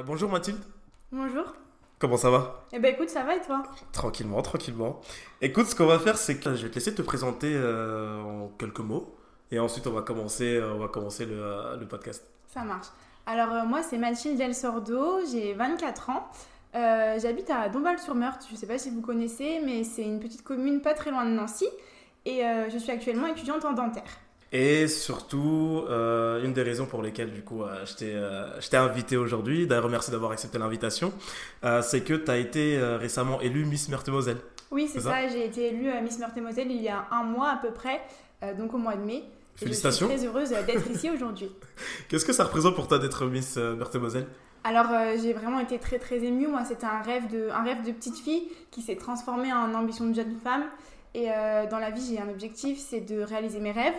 Euh, bonjour Mathilde. Bonjour. Comment ça va? Eh ben écoute, ça va et toi? Tranquillement, tranquillement. Écoute, ce qu'on va faire, c'est que je vais te laisser te présenter euh, en quelques mots. Et ensuite, on va commencer, euh, on va commencer le, le podcast. Ça marche. Alors moi c'est Mathilde Del Sordo, j'ai 24 ans. J'habite à Dombasle-sur-Meurthe, je ne sais pas si vous connaissez, mais c'est une petite commune pas très loin de Nancy. Et je suis actuellement étudiante en dentaire. Et surtout, euh, une des raisons pour lesquelles, du coup, euh, je t'ai euh, invité aujourd'hui, d'ailleurs, merci d'avoir accepté l'invitation, euh, c'est que tu as été euh, récemment élue Miss Meurthe-et-Moselle. Oui, c'est ça, j'ai été élue Miss Meurthe-et-Moselle il y a un mois à peu près, donc au mois de mai. Et Félicitations. Je suis très heureuse d'être ici aujourd'hui. Qu'est-ce que ça représente pour toi d'être Miss Meurthe-et-Moselle Alors euh, j'ai vraiment été très très émue. Moi c'était un rêve de un rêve de petite fille qui s'est transformé en ambition de jeune femme. Et euh, dans la vie j'ai un objectif, c'est de réaliser mes rêves.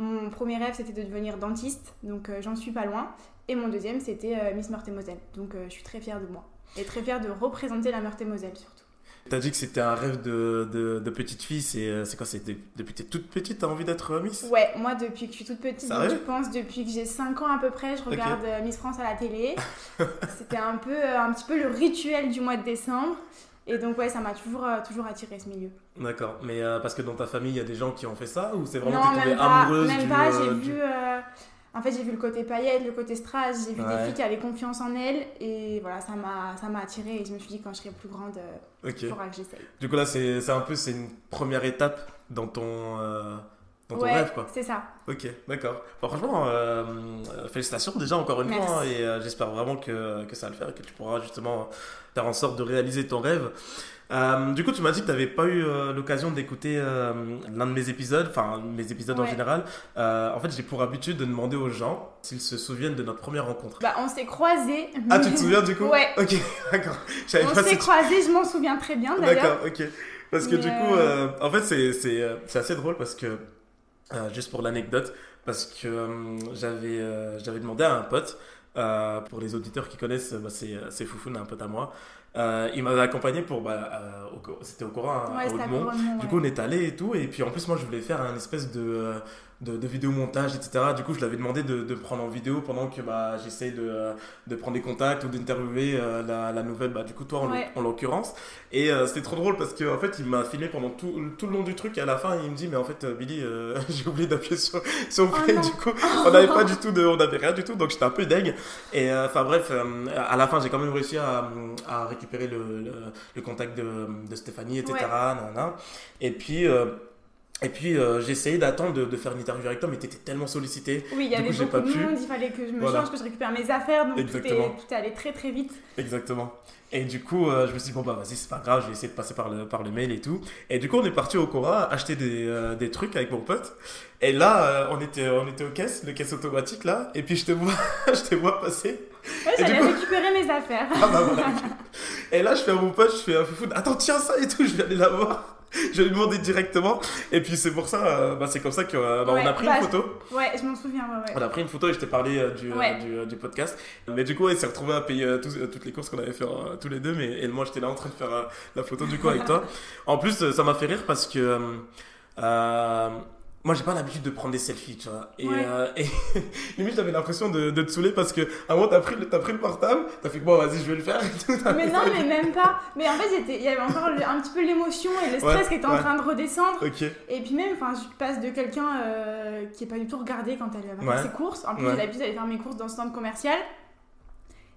Mon premier rêve c'était de devenir dentiste, donc euh, j'en suis pas loin. Et mon deuxième c'était euh, Miss Meurthe-et-Moselle. Donc euh, je suis très fière de moi et très fière de représenter la Meurthe-et-Moselle surtout. Tu as dit que c'était un rêve de, de, de petite fille, c'est c'est quoi C'était depuis que t'es toute petite, t'as envie d'être Miss? Ouais, moi depuis que je suis toute petite, donc je pense depuis que j'ai 5 ans à peu près, je regarde Miss France à la télé. C'était un peu un petit peu le rituel du mois de décembre. Et donc ouais, ça m'a toujours euh, toujours attiré ce milieu. D'accord, mais euh, parce que dans ta famille, il y a des gens qui ont fait ça ou c'est vraiment non, t'es tombée même pas, amoureuse même du, pas, euh, j'ai du- vu euh, en fait, j'ai vu le côté paillette, le côté strass, j'ai vu Ouais. des filles qui avaient confiance en elles et voilà, ça m'a ça m'a attiré et je me suis dit quand je serai plus grande, il faudra que j'essaye. Du coup là, c'est c'est un peu c'est une première étape dans ton euh, dans ton Ouais, rêve quoi. c'est ça. Ok, d'accord. Bon, franchement, euh, euh, félicitations déjà encore une Merci. fois hein, et euh, j'espère vraiment que, que ça va le faire et que tu pourras justement faire en sorte de réaliser ton rêve. Euh, du coup, tu m'as dit que tu n'avais pas eu euh, l'occasion d'écouter euh, l'un de mes épisodes, enfin mes épisodes en général. Euh, en fait, j'ai pour habitude de demander aux gens s'ils se souviennent de notre première rencontre. Bah, on s'est croisés. Ah, tu te souviens du coup Ouais. Ok, d'accord. On s'est croisés, je m'en souviens très bien d'ailleurs. D'accord, ok. Parce que Mais, du coup, euh, euh, en fait, c'est, c'est, euh, c'est assez drôle parce que, euh, juste pour l'anecdote, parce que euh, j'avais, euh, j'avais demandé à un pote, euh, pour les auditeurs qui connaissent, bah, c'est, c'est Foufoun, un pote à moi, euh, il m'avait accompagné pour, bah, euh, au c'était au Coran, à Ouais, à Du coup, on est allé et tout, et puis en plus, moi, je voulais faire un espèce de, euh, de, de vidéomontage, etc. Du coup, je l'avais demandé de, de prendre en vidéo pendant que bah, j'essaye de, de prendre des contacts ou d'interviewer euh, la, la nouvelle, bah, du coup, toi en, Ouais. en l'occurrence. Et euh, c'était trop drôle parce qu'en fait, il m'a filmé pendant tout, tout le long du truc, et à la fin, il me dit, mais en fait, euh, Billy, euh, j'ai oublié d'appuyer sur, sur Oh play, du coup, on n'avait pas du tout de, on n'avait rien du tout, donc j'étais un peu deg. Et euh, enfin bref, euh, à la fin, j'ai quand même réussi à, à récupérer le, le, le contact de, de Stéphanie, etc. Ouais. nanana. Et puis, euh, et puis euh, j'ai essayé d'attendre de, de faire une interview avec toi, mais t'étais tellement sollicité. Oui, il y avait beaucoup pas de pu. monde, il fallait que je me Voilà. change, que je récupère mes affaires, donc tout est, Exactement. tout est allé très très vite. Exactement. Et du coup, euh, je me suis dit, bon, bah vas-y, c'est pas grave, je vais essayer de passer par le, par le mail et tout. Et du coup, on est parti au Cora acheter des, euh, des trucs avec mon pote. Et là, euh, on, était, on était aux caisses, le caisse automatique là. Et puis, je te vois, je te vois passer. Ouais, j'allais coup- récupérer mes affaires. Ah bah voilà. Et là, je fais à mon pote, je fais un foufou, attends, tiens ça et tout, je vais aller la voir. Je lui demander directement. Et puis, c'est pour ça, euh, bah, c'est comme ça qu'on bah, on Ouais, a pris bah, une photo. Ouais, je m'en souviens, ouais, ouais. On a pris une photo et je t'ai parlé euh, du, euh, Ouais. du, euh, du podcast. Mais du coup, il s'est retrouvé à payer euh, tous- euh, toutes les courses qu'on avait fait euh, tous les deux. Mais, et moi, j'étais là en train de faire euh, la photo du coup avec toi. En plus, euh, ça m'a fait rire parce que euh, euh, moi, j'ai pas l'habitude de prendre des selfies, tu vois. Et, Ouais. euh, et limite, j'avais l'impression de, de te saouler parce que à un moment, t'as pris, le- t'as pris le portable, t'as fait bon, vas-y, je vais le faire. Mais non, mais même pas. Mais en fait, il y avait encore le- un petit peu l'émotion et le stress Ouais, qui était en train de redescendre. Et puis même, enfin, je passe de quelqu'un euh, qui est pas du tout regardé quand elle va faire ses courses. En plus, j'ai l'habitude d'aller faire mes courses dans ce centre commercial.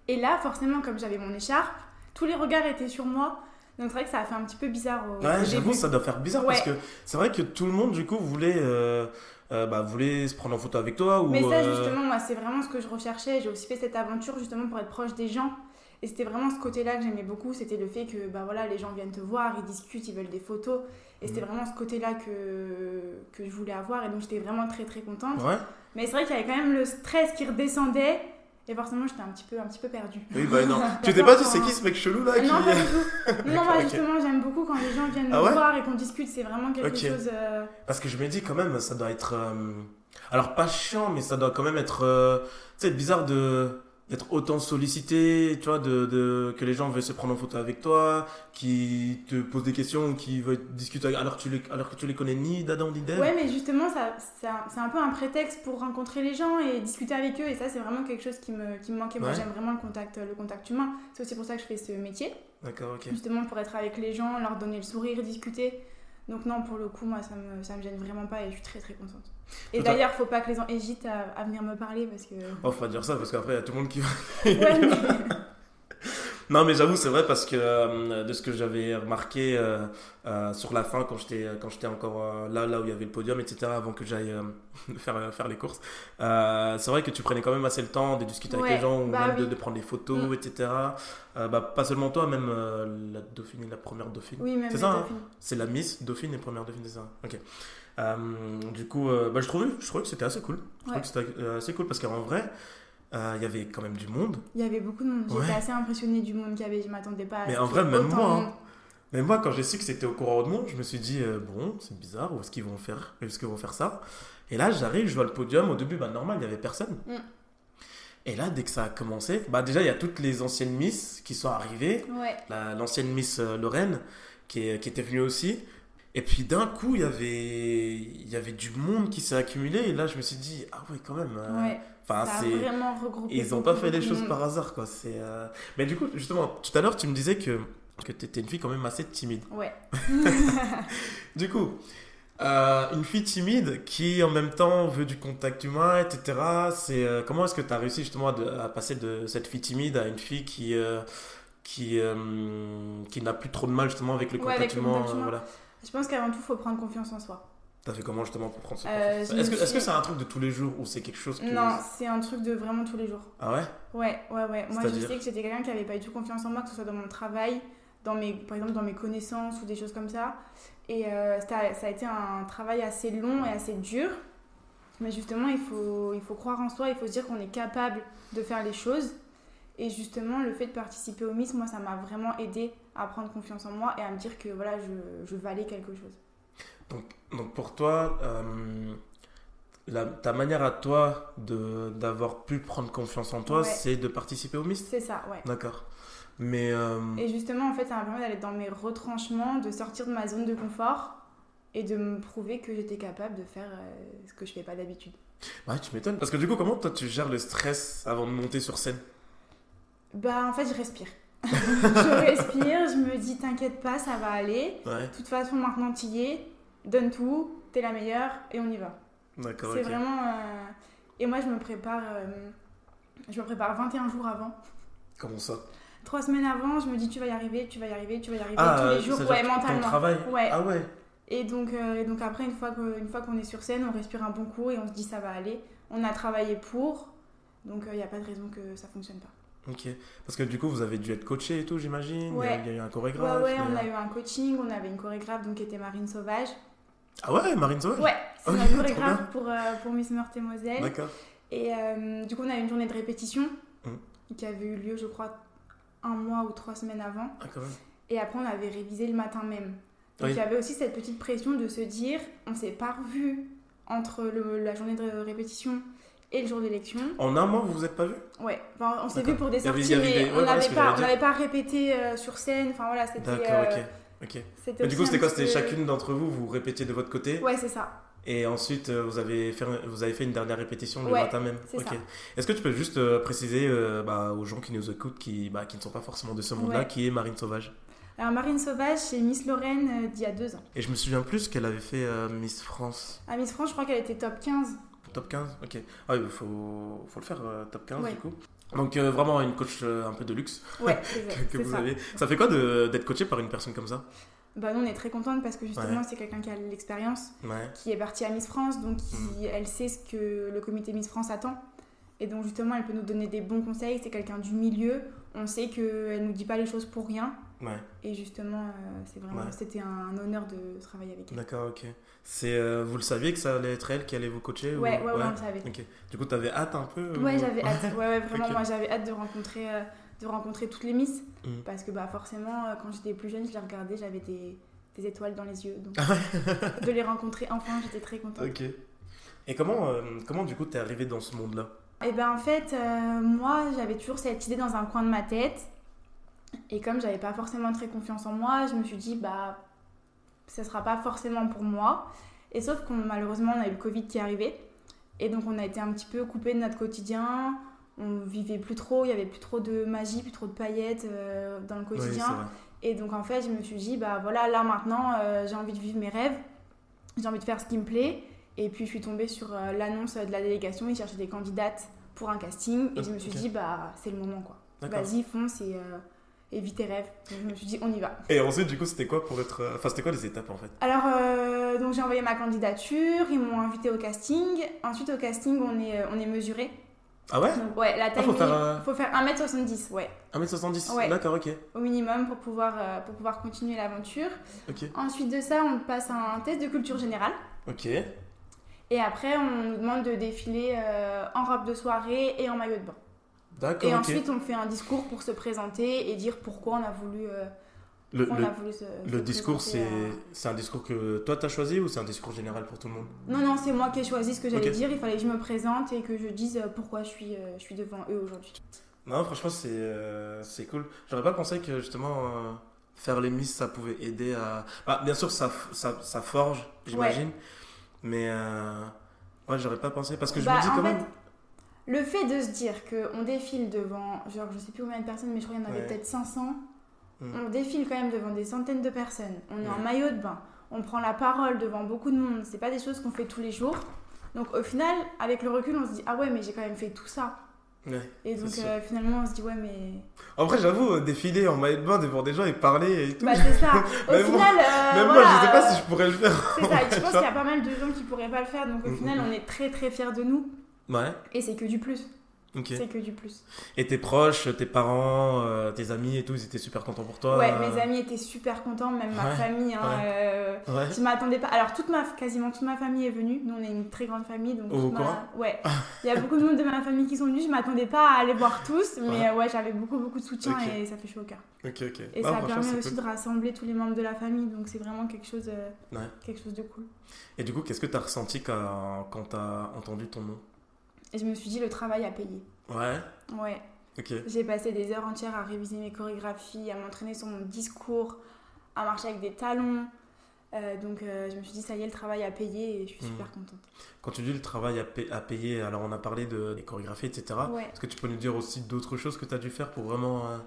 Et là, forcément, comme j'avais mon écharpe, tous les regards étaient sur moi. Donc c'est vrai que ça a fait un petit peu bizarre au, Ouais, j'avoue, ça doit faire bizarre parce que c'est vrai que tout le monde, du coup, voulait, euh, euh, bah, voulait se prendre en photo avec toi. Ou, Mais ça, euh, justement, moi, c'est vraiment ce que je recherchais. J'ai aussi fait cette aventure justement pour être proche des gens. Et c'était vraiment ce côté-là que j'aimais beaucoup. C'était le fait que bah, voilà, les gens viennent te voir, ils discutent, ils veulent des photos. Et c'était Mhm. vraiment ce côté-là que, que je voulais avoir. Et donc, j'étais vraiment très, très contente. Ouais. Mais c'est vrai qu'il y avait quand même le stress qui redescendait. Et forcément, j'étais un petit peu, un petit peu perdue. Oui, bah non. tu t'es pas dit, c'est qui ce mec chelou là qui... Non, pas du tout. Non, Ok. justement, j'aime beaucoup quand les gens viennent Ah me ouais voir et qu'on discute. C'est vraiment quelque chose. euh, Parce que je me dis quand même, ça doit être. euh, Alors, pas chiant, mais ça doit quand même être. euh, Tu sais, bizarre de. D'être autant sollicité, tu vois, de, de- que les gens veulent se prendre en photo avec toi, qui te posent des questions, qui veulent discuter avec- alors, que tu les, alors que tu les connais ni d'Adam ni d'Ève. Ouais, mais justement, ça, c'est un, c'est un peu un prétexte pour rencontrer les gens et discuter avec eux. Et ça, c'est vraiment quelque chose qui me, qui me manquait. Moi, Ouais. j'aime vraiment le contact, le contact humain. C'est aussi pour ça que je fais ce métier. D'accord, ok. Justement, pour être avec les gens, leur donner le sourire, discuter. Donc, non, pour le coup, moi, ça me, ça me gêne vraiment pas et je suis très très contente. Et d'ailleurs, faut pas que les gens hésitent à, à venir me parler parce que. Oh, faut pas dire ça parce qu'après, il y a tout le monde qui va. Ouais, mais- Non, mais j'avoue, c'est vrai parce que euh, de ce que j'avais remarqué euh, euh, sur la fin, quand j'étais quand j'étais encore là, là où il y avait le podium, etc., avant que j'aille faire, faire les courses, c'est vrai que tu prenais quand même assez le temps de discuter avec les gens ou bah même de, oui. de prendre des photos, Mm. etc. Bah, pas seulement toi, même la Dauphine, la première Dauphine. Oui, même C'est ça, hein? C'est la Miss Dauphine et première Dauphine, c'est ça? Ok. Euh, du coup, euh, bah, je, trouvais, je trouvais que c'était assez cool. Je trouvais Ouais. que c'était euh, assez cool parce qu'en vrai, euh, il y avait quand même du monde. Il y avait beaucoup de monde. J'étais Ouais. assez impressionnée du monde qu'il y avait. Je m'attendais pas à Mais en vrai, même moi, hein. moi, quand j'ai su que c'était au courant de monde, je me suis dit, euh, bon, c'est bizarre, où est-ce qu'ils vont faire Est-ce qu'ils vont faire ça? Et là, j'arrive, je vois le podium. Au début, bah, normal, il n'y avait personne. Mm. Et là, dès que ça a commencé, bah, déjà, il y a toutes les anciennes Miss qui sont arrivées. Ouais. La- L'ancienne Miss Lorraine, qui, est- qui était venue aussi. Et puis d'un coup, il y avait, il y avait du monde qui s'est accumulé. Et là, je me suis dit, ah ouais, quand même. euh, Ouais. Enfin, c'est. vraiment regroupé. Ils n'ont pas fait les choses monde. par hasard, quoi. C'est. euh, Mais du coup, justement, tout à l'heure, tu me disais que que t'étais une fille quand même assez timide. Ouais. Du coup, euh, une fille timide qui en même temps veut du contact humain, etc. C'est euh, comment est-ce que tu as réussi justement à, passer de cette fille timide à une fille qui euh, qui qui n'a plus trop de mal justement avec le Ouais, contact avec humain. contact humain. voilà. Je pense qu'avant tout, il faut prendre confiance en soi. T'as fait comment justement pour prendre ce Euh, confiance Est-ce que c'est un truc de tous les jours ou c'est quelque chose que Non, c'est un truc de vraiment tous les jours. ah ouais? Ouais, ouais, ouais. Moi, je sais que j'étais quelqu'un qui avait pas du tout confiance en moi, que ce soit dans mon travail, dans mes, par exemple dans mes connaissances ou des choses comme ça. Et euh, ça, ça a été un travail assez long et assez dur. Mais justement, il faut, il faut croire en soi, il faut se dire qu'on est capable de faire les choses. Et justement, le fait de participer au Miss, moi, ça m'a vraiment aidé à prendre confiance en moi et à me dire que voilà, je, je valais quelque chose. Donc pour toi, euh, la- ta manière à toi d'avoir pu prendre confiance en toi, Ouais. c'est de participer au Miss C'est ça, ouais. D'accord. Mais euh, Et justement, en fait, ça m'a permis d'aller dans mes retranchements, de sortir de ma zone de confort et de me prouver que j'étais capable de faire euh, ce que je fais pas d'habitude. ouais, tu m'étonnes. Parce que du coup, comment toi tu gères le stress avant de monter sur scène? Bah, en fait, je respire. Je respire, je me dis, t'inquiète pas, ça va aller. Ouais, De toute façon, maintenant, tu y es, donne tout, t'es la meilleure et on y va. d'accord, C'est vraiment. euh, Et moi, je me prépare. euh, Je me prépare 21 jours avant. Comment ça? Trois semaines avant, je me dis tu vas y arriver, tu vas y arriver, tu vas y arriver Ah, tous les jours, ouais, mentalement. travail? Ouais. Ah ouais Et donc, euh, et donc après, une fois que- une fois qu'on est sur scène, on respire un bon coup et on se dit ça va aller. On a travaillé pour, donc il n'y a pas de raison que ça fonctionne pas. Ok. Parce que du coup, vous avez dû être coaché et tout, j'imagine Il y a- Ouais. Il y a eu un Ouais, chorégraphe ouais, y on a eu un coaching, on avait une chorégraphe donc, qui était Marine Sauvage. Ah ouais, Marine Sauvage Ouais, c'est Ok, notre trop chorégraphe pour, euh, pour Miss Meurthe et Moselle. D'accord. Et euh, du coup, on a eu une journée de répétition Mm. qui avait eu lieu, je crois, un mois ou trois semaines avant. Ah, quand même. Et après, on avait révisé le matin même. Donc Oui. il y avait aussi cette petite pression de se dire, on s'est pas revu entre le- la journée de répétition et le jour d'élection. En un mois, vous vous êtes pas vu? Ouais, enfin, on s'est vu pour des sorties, mais ouais, on voilà n'avait que pas, répété euh, sur scène. Enfin voilà, c'était. D'accord, euh, ok. Mais du coup, c'était quoi C'était chacune d'entre vous, vous répétiez de votre côté? Ouais, c'est ça. Et ensuite, euh, vous avez fait, vous avez fait une dernière répétition le Ouais, matin même? c'est Ok. ça. Est-ce que tu peux juste euh, préciser euh, bah, aux gens qui nous écoutent, qui, bah, qui ne sont pas forcément de ce monde-là, Ouais. qui est Marine Sauvage? Alors Marine Sauvage, c'est Miss Lorraine d'il y a deux ans. Et je me souviens plus qu'elle avait fait Miss France. À Miss France, je crois qu'elle était top 15. Top 15 Ok. Ah, il faut, faut le faire, euh, top 15 Ouais. du coup. Donc, euh, vraiment une coach euh, un peu de luxe Ouais, que, vous ça. avez. Ça fait quoi d'être coaché par une personne comme ça? Bah nous, on est très contente parce que justement, Ouais. c'est quelqu'un qui a l'expérience. Ouais. qui est partie à Miss France, donc qui- Mm. elle sait ce que le comité Miss France attend. Et donc justement, elle peut nous donner des bons conseils. C'est quelqu'un du milieu. On sait qu'elle nous dit pas les choses pour rien. Ouais. Et justement, euh, c'est vraiment, Ouais. c'était un honneur de travailler avec elle. D'accord, ok. C'est, euh, vous le saviez que ça allait être elle qui allait vous coacher Ouais, ou- ouais, ouais, on le savait. Ok. Du coup, t'avais hâte un peu Ouais, ou- j'avais hâte. Ouais, ouais, vraiment, moi j'avais hâte de rencontrer, euh, de rencontrer toutes les Miss. Mm. Parce que bah, forcément, euh, quand j'étais plus jeune, je les regardais, j'avais des, des étoiles dans les yeux. Donc Ah de les rencontrer enfin, j'étais très contente. Ok. Et comment, euh, comment du coup t'es arrivé dans ce monde-là? Et ben en fait, euh, moi j'avais toujours cette idée dans un coin de ma tête. Et comme j'avais pas forcément très confiance en moi, je me suis dit, bah, ça sera pas forcément pour moi. Et sauf qu'on malheureusement, on a eu le Covid qui est arrivé. Et donc on a été un petit peu coupé de notre quotidien. On vivait plus trop, il y avait plus trop de magie, plus trop de paillettes euh, dans le quotidien. Et donc en fait, je me suis dit, bah voilà, là maintenant, euh, j'ai envie de vivre mes rêves, j'ai envie de faire ce qui me plaît. Et puis je suis tombée sur euh, l'annonce de la délégation, ils cherchaient des candidates pour un casting. Et je me suis dit, bah c'est le moment quoi. Vas-y, fonce et, et vis tes rêves. Donc je me suis dit, on y va. Et ensuite, du coup, c'était quoi pour être. euh, Enfin, c'était quoi les étapes en fait? Alors, euh, donc j'ai envoyé ma candidature, ils m'ont invité au casting. Ensuite, au casting, on est, euh, on est mesuré. Ah ouais? Donc, ouais, la taille faut faire, euh, faut faire 1m70, ouais, 1m70 Ouais. D'accord, ok. au minimum pour pouvoir, euh, pour pouvoir continuer l'aventure. Ok. Ensuite de ça, on passe un test de culture générale. Ok. Et après, on nous demande de défiler en robe de soirée et en maillot de bain. D'accord, Et ensuite, on fait un discours pour se présenter et dire pourquoi on a voulu, euh, le, le- on a voulu se, se le discours, c'est euh. un discours que toi t'as choisi ou c'est un discours général pour tout le monde? Non, non, c'est moi qui ai choisi ce que j'allais Ok. dire. Il fallait que je me présente et que je dise euh, pourquoi je suis, euh, je suis devant eux aujourd'hui. Non, franchement, c'est euh, cool. J'aurais pas pensé que justement euh, faire les miss ça pouvait aider à. Bah, bien sûr, ça, ça, ça forge, j'imagine. Mais euh, ouais, j'aurais pas pensé parce que je Bah, me dis quand fait, même. Le fait de se dire qu'on défile devant, genre je sais plus combien de personnes, mais je crois qu'il y en avait Ouais. peut-être 500, Mm. on défile quand même devant des centaines de personnes. On est en Ouais. maillot de bain, on prend la parole devant beaucoup de monde. C'est pas des choses qu'on fait tous les jours. Donc au final, avec le recul, on se dit ah ouais, mais j'ai quand même fait tout ça. Ouais. Et donc euh, finalement, on se dit ouais, mais. En vrai, j'avoue, euh, défiler en maillot de bain devant des gens et parler et tout. Bah c'est ça. Au Même final, euh, Même voilà, moi, je sais pas euh, si je pourrais le faire. C'est ça, et je pense qu'il y a pas mal de gens qui pourraient pas le faire, donc au Mm, final mm, on est très très fiers de nous, Ouais, et c'est que du plus, c'est que du plus. Et tes proches, tes parents, euh, tes amis et tout, ils étaient super contents pour toi Ouais, euh, mes amis étaient super contents, même ma Ouais, famille, hein, ouais. euh, Ouais. je m'attendais pas, alors toute ma, quasiment toute ma famille est venue, nous on est une très grande famille, donc Au ma- ouais, il y a beaucoup de monde de ma famille qui sont venus, je m'attendais pas à aller voir tous, mais Ouais. j'avais beaucoup beaucoup de soutien et ça fait chaud au cœur. Ok, ok. Et Non, ça permet aussi cool. de rassembler tous les membres de la famille, donc c'est vraiment quelque chose, euh, quelque chose de cool. Et du coup, qu'est-ce que t'as ressenti quand, quand t'as entendu ton nom? Et je me suis dit, le travail a payé. Ouais, Ouais. ok. J'ai passé des heures entières à réviser mes chorégraphies, à m'entraîner sur mon discours, à marcher avec des talons. Euh, donc euh, je me suis dit, ça y est, le travail a payé et je suis Mm. super contente. Quand tu dis le travail à, pa- à payer, alors on a parlé de, des chorégraphies, etc. Ouais. Est-ce que tu peux nous dire aussi d'autres choses que tu as dû faire pour vraiment. euh,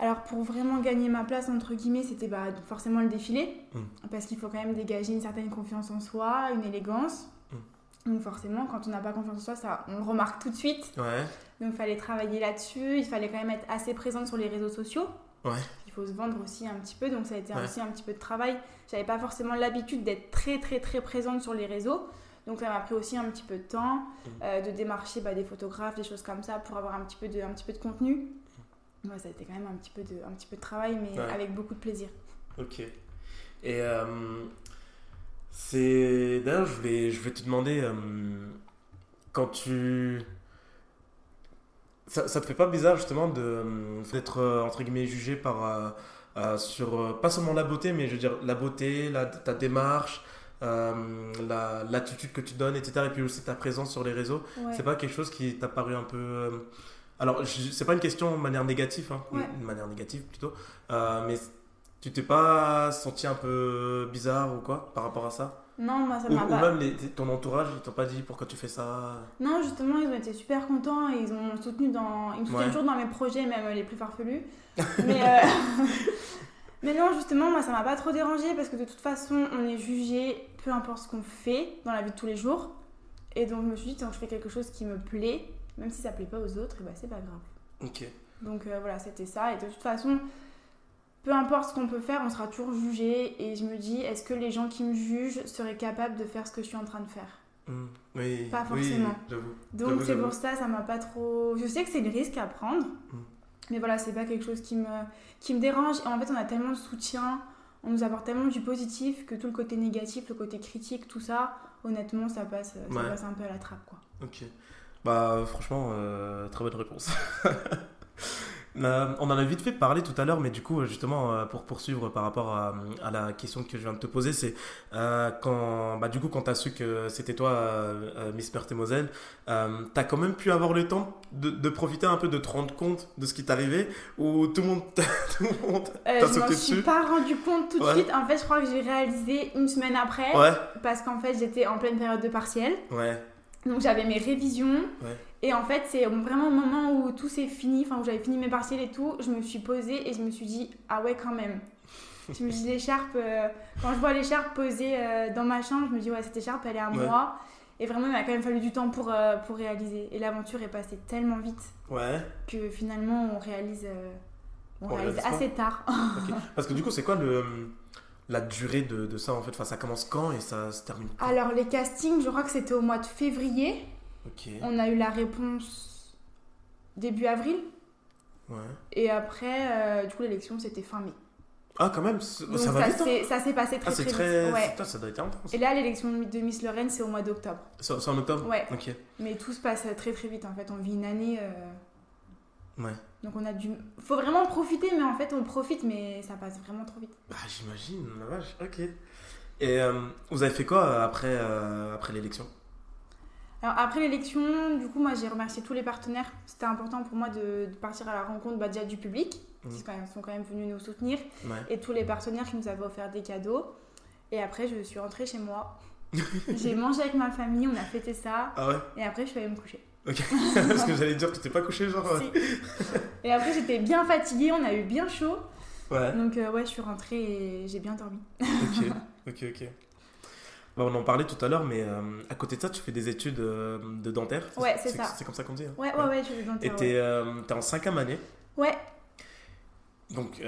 Alors pour vraiment gagner ma place, entre guillemets, c'était bah, forcément le défilé. Mm. Parce qu'il faut quand même dégager une certaine confiance en soi, une élégance. Mm. Donc forcément, quand on n'a pas confiance en soi, ça, on le remarque tout de suite. Ouais, Donc il fallait travailler là-dessus, il fallait quand même être assez présente sur les réseaux sociaux. Ouais. Il faut se vendre aussi un petit peu, donc ça a été Ouais. aussi un petit peu de travail. J'avais pas forcément l'habitude d'être très très très présente sur les réseaux. Donc ça m'a pris aussi un petit peu de temps Mm. euh, de démarcher bah, des photographes, des choses comme ça pour avoir un petit peu de, un petit peu de contenu. Ouais, ça a été quand même un petit peu de, un petit peu de travail, mais avec beaucoup de plaisir. ok. Et euh, c'est. D'ailleurs, je voulais, je voulais te demander, euh, quand tu. Ça, ça te fait pas bizarre justement d'être euh, entre guillemets jugé par. euh, sur pas seulement la beauté, mais je veux dire la beauté, la, ta démarche, la- l'attitude que tu donnes, etc. Et puis aussi ta présence sur les réseaux. Ouais. C'est pas quelque chose qui t'a paru un peu. Alors, c'est pas une question de manière négative, hein, Ouais. de manière négative plutôt, mais tu t'es pas senti un peu bizarre ou quoi par rapport à ça? Non, moi ça Ou, m'a ou pas. même les- ton entourage, ils t'ont pas dit pourquoi tu fais ça? Non, justement, ils ont été super contents et ils m'ont soutenu dans. Ils me soutiennent Ouais. toujours dans mes projets, même les plus farfelus. Mais, euh, Mais non, justement, moi ça m'a pas trop dérangé parce que de toute façon, on est jugé peu importe ce qu'on fait dans la vie de tous les jours. Et donc je me suis dit, tant que je fais quelque chose qui me plaît, même si ça plaît pas aux autres, et bah c'est pas grave. Ok. Donc euh, voilà, c'était ça. Et de toute façon, peu importe ce qu'on peut faire, on sera toujours jugé. Et je me dis, est-ce que les gens qui me jugent seraient capables de faire ce que je suis en train de faire? Hmm. Oui, Pas forcément. Donc c'est pour ça, ça m'a pas trop. Je sais que c'est le risque à prendre, Mm. mais voilà, c'est pas quelque chose qui me, qui me dérange. Et en fait, on a tellement de soutien, on nous apporte tellement du positif que tout le côté négatif, le côté critique, tout ça, honnêtement, ça passe, ça Ouais. passe un peu à la trappe, quoi. Ok. Bah, franchement, euh, très bonne réponse. Euh, on en a vite fait parler tout à l'heure, mais du coup, justement, euh, pour poursuivre par rapport à, à, la question que je viens de te poser, c'est euh, quand, bah, du coup, quand tu as su que c'était toi, euh, Miss Meurthe et Moselle, tu as quand même pu avoir le temps de, de, profiter un peu, de te rendre compte de ce qui t'arrivait, ou tout le monde t'a sauté dessus Je ne me suis pas rendu compte tout de suite. En fait, je crois que j'ai réalisé une semaine après, ouais. parce qu'en fait, j'étais en pleine période de partiel. Ouais. Donc j'avais mes révisions. Ouais. Et en fait, c'est vraiment le moment où tout s'est fini, enfin où j'avais fini mes partiels et tout, je me suis posée et je me suis dit, ah ouais, quand même. je me dis, l'écharpe, euh, quand je vois l'écharpe posée euh, dans ma chambre, je me dis, ouais, cette écharpe, elle est à moi. Et vraiment, il m'a quand même fallu du temps pour, euh, pour réaliser. Et l'aventure est passée tellement vite ouais. que finalement, on réalise, on, réalise, assez tard. Parce que du coup, c'est quoi le la durée de, de, ça en fait enfin, Ça commence quand et ça se termine quand? Alors les castings, je crois que c'était au mois de février. On a eu la réponse début avril. Ouais. Et après, euh, du coup, l'élection, c'était fin mai. Ah, quand même, ça, va vite. Hein. Ça s'est passé très, ah, très, très vite. Ouais. ça doit être intense. Et là, l'élection de Miss Lorraine, c'est au mois d'octobre. C'est en octobre? Ouais. Ok. Mais tout se passe très très vite en fait. On vit une année. Euh, ouais. Donc on a dû. Faut vraiment profiter, mais en fait, on profite, mais ça passe vraiment trop vite. Bah, j'imagine, la vache. Ok. Et euh, vous avez fait quoi après, après l'élection? Alors après l'élection, du coup, moi j'ai remercié tous les partenaires. C'était important pour moi de, partir à la rencontre bah, déjà du public, mmh. qui sont quand même venus nous soutenir, et tous les partenaires qui nous avaient offert des cadeaux. Et après, je suis rentrée chez moi. j'ai mangé avec ma famille, on a fêté ça. Ah ouais? Et après, je suis allée me coucher. Ok, parce que j'allais dire, tu t'es pas couché, genre. Si. Et après, j'étais bien fatiguée, on a eu bien chaud. Ouais. Donc, euh, ouais, je suis rentrée et j'ai bien dormi. ok, ok, ok. Bah, on en parlait tout à l'heure, mais euh, à côté de ça, tu fais des études euh, de dentaire. Ouais, c'est ça. C'est comme ça qu'on dit? Hein ouais, ouais, ouais, je fais des dentaires. Et t'es es en cinquième année. Ouais. Donc,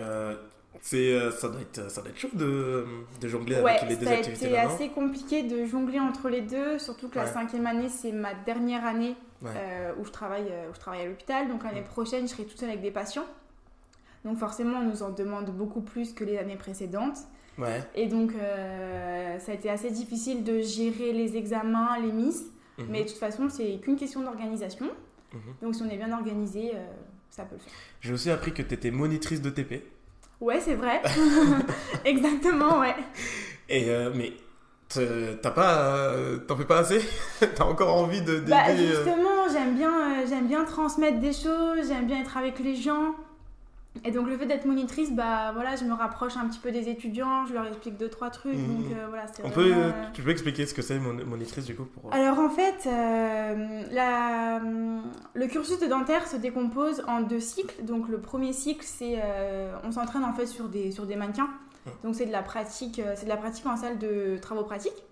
c'est ça, doit être, ça doit être chaud de, de jongler avec les deux activités. C'est assez compliqué de jongler entre les deux, surtout que la cinquième année, c'est ma dernière année où, je travaille, où je travaille à l'hôpital. Donc, l'année prochaine, je serai toute seule avec des patients. Donc, forcément, on nous en demande beaucoup plus que les années précédentes. Et donc, euh, ça a été assez difficile de gérer les examens, les miss. Mhm. Mais de toute façon, c'est qu'une question d'organisation. Mhm. Donc, si on est bien organisé, euh, ça peut le faire. J'ai aussi appris que tu étais monitrice de TP. Ouais, c'est vrai. Exactement, ouais. Et euh, mais t'as pas, t'en fais pas assez? T'as encore envie de bah, Justement, j'aime bien, j'aime bien transmettre des choses, j'aime bien être avec les gens. Et donc le fait d'être monitrice, bah voilà, je me rapproche un petit peu des étudiants, je leur explique deux trois trucs. Mhm. Donc euh, voilà, On peut, euh, tu peux expliquer ce que c'est monitrice du coup pour... Euh, Alors en fait, la, le cursus de dentaire se décompose en deux cycles. Donc le premier cycle, c'est on s'entraîne en fait sur des sur des mannequins. Donc c'est de la pratique, c'est de la pratique en salle de travaux pratiques.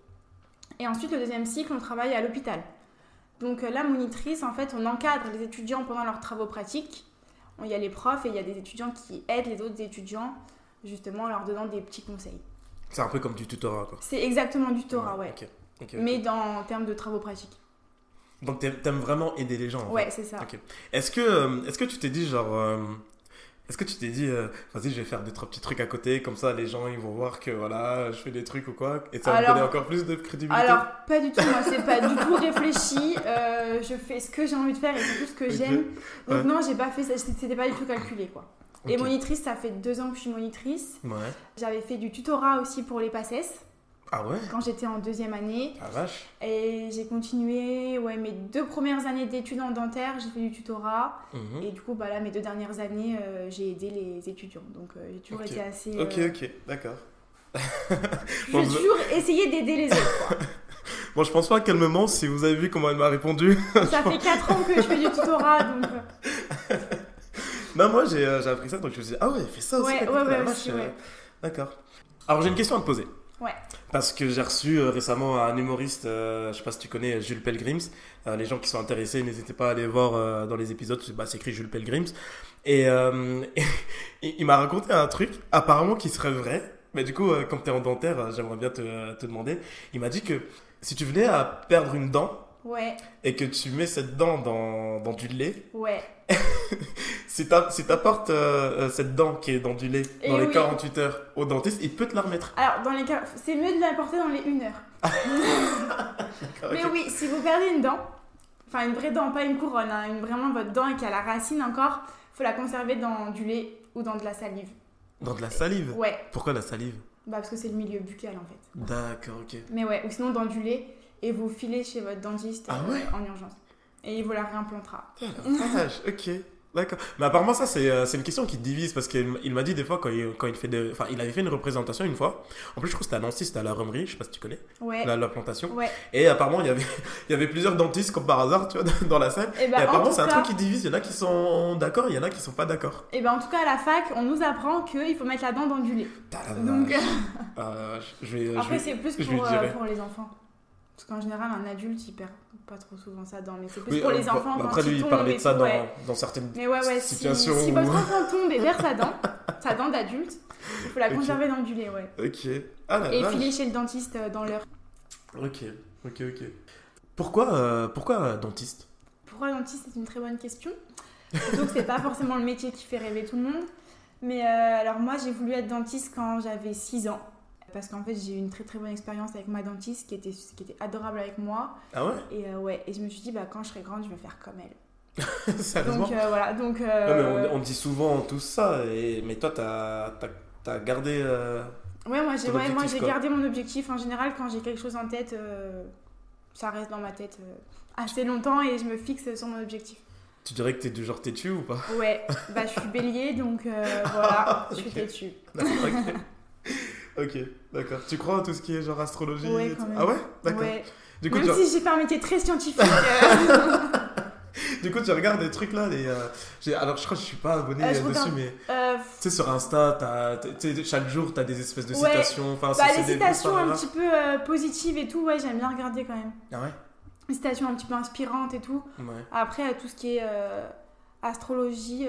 Et ensuite le deuxième cycle, on travaille à l'hôpital. Donc la monitrice, en fait, on encadre les étudiants pendant leurs travaux pratiques il y a les profs et il y a des étudiants qui aident les autres étudiants, justement en leur donnant des petits conseils. C'est un peu comme du tutorat, quoi. C'est exactement du tutorat, ouais. Mais dans, en termes de travaux pratiques. Donc t'aimes vraiment aider les gens. ouais, c'est ça. Est-ce que, euh, est que tu t'es dit, genre, euh, est-ce que tu t'es dit, euh, vas-y, je vais faire deux, trois petits trucs à côté, comme ça les gens ils vont voir que voilà, je fais des trucs ou quoi, et ça va me donner encore plus de crédibilité? Alors, pas du tout, moi c'est pas du tout réfléchi, euh, je fais ce que j'ai envie de faire et c'est tout ce que j'aime. Donc, non, j'ai pas fait ça, c'était pas du tout calculé quoi. Et monitrice, ça fait deux ans que je suis monitrice. Ouais. J'avais fait du tutorat aussi pour les PACES. Ah ouais? Quand j'étais en deuxième année. Ah vache. Et j'ai continué, ouais, mes deux premières années d'études en dentaire, j'ai fait du tutorat. Mhm. Et du coup, bah là, mes deux dernières années, euh, j'ai aidé les étudiants. Donc euh, j'ai toujours été assez. Ok, euh, ok, d'accord. j'ai toujours essayé d'aider les autres, quoi. bon, je pense pas qu'elle me ment si vous avez vu comment elle m'a répondu. Ça fait 4 ans que je fais du tutorat, donc. non, moi j'ai appris ça, donc je me suis dit, ah ouais, elle fait ça aussi. Ouais, ouais, ouais, ouais. D'accord. Alors j'ai une question à te poser. Ouais. Parce que j'ai reçu euh, récemment un humoriste, euh, je sais pas si tu connais Jules Pelgrims. Euh, les gens qui sont intéressés, n'hésitez pas à aller voir dans les épisodes, bah, c'est écrit Jules Pelgrims. Et, il m'a raconté un truc, apparemment qui serait vrai. Mais du coup, comme tu es en dentaire, j'aimerais bien te, te demander. Il m'a dit que si tu venais à perdre une dent, Ouais. Et que tu mets cette dent dans, dans du lait. Ouais. si t'apportes euh, cette dent qui est dans du lait dans les 48 heures au dentiste, il peut te la remettre. Alors, dans les c'est mieux de l'apporter dans les 1 heure. Mais oui, si vous perdez une dent, enfin une vraie dent, pas une couronne, hein, une, vraiment votre dent et qui a la racine encore, faut la conserver dans du lait ou dans de la salive. Dans de la salive Ouais, Pourquoi la salive? Bah parce que c'est le milieu buccal en fait. D'accord, ok. Mais ouais, ou sinon dans du lait et vous filez chez votre dentiste Ah euh, ouais en urgence. Et il vous la réimplantera. Ah, la vache, ok. D'accord. Mais apparemment, ça, c'est euh, une question qui divise parce qu'il il m'a dit des fois quand il, quand il fait de. Enfin, il avait fait une représentation une fois. En plus, je crois que c'était à Nancy, c'était à la Remerie, je sais pas si tu connais, Ouais. la, la plantation. Ouais. Et apparemment, il y avait, il y avait plusieurs dentistes comme par hasard, tu vois, dans la salle. Et Et bah, en apparemment, c'est un truc qui divise. Il y en a qui sont d'accord, il y en a qui sont pas d'accord. Et ben en tout cas à la fac, on nous apprend qu'il faut mettre la dent dans du lait. Ah, la Donc. Ah, je vais. après c'est plus pour, euh, pour les enfants. Parce qu'en général un adulte il perd pas trop souvent sa dent, mais c'est plus Oui, pour euh, les bah, enfants bah, quand Après, lui, il parlait de ça dans, ouais. dans certaines Mais ouais ouais, si, situations. si où- votre enfant tombe et perd sa dent, sa dent d'adulte, il faut la conserver dans du lait, ouais. Ok. Ah la Et filer chez le dentiste euh, dans l'heure. Ok, ok, ok. Pourquoi, euh, pourquoi dentiste? Pourquoi dentiste C'est une très bonne question. Surtout que c'est pas forcément le métier qui fait rêver tout le monde. Mais alors moi j'ai voulu être dentiste quand j'avais 6 ans. Parce qu'en fait j'ai eu une très très bonne expérience avec ma dentiste qui était, qui était adorable avec moi. Ah ouais? Et euh, ouais, et je me suis dit bah quand je serai grande je vais faire comme elle. Sérieusement? Donc euh, voilà, donc... Ouais, euh, mais on, on dit souvent tout ça, et... mais toi, t'as as, gardé. Ouais, moi j'ai ouais, gardé mon objectif. En général, quand j'ai quelque chose en tête, ça reste dans ma tête assez longtemps et je me fixe sur mon objectif. Tu dirais que t'es du genre têtu ou pas? Ouais, bah je suis bélier donc euh, voilà, je suis Ok. têtue. Ok, Ok, d'accord. Tu crois en tout ce qui est genre astrologie Ouais, et quand même. Ah ouais? D'accord. Ouais. Du, coup, Même tu... si j'ai fait un métier très scientifique. du coup, tu regardes des trucs là. Les, euh, Alors, je crois que je suis pas abonné Euh, dessus, regarde. mais euh, tu sais, sur Insta, tu chaque jour, t'as des espèces de Ouais. citations. Enfin, bah, les citations un petit peu euh, positives et tout, ouais, j'aime bien regarder quand même. Ah ouais? Les citations un petit peu inspirantes et tout. Ouais. Après, tout ce qui est astrologie,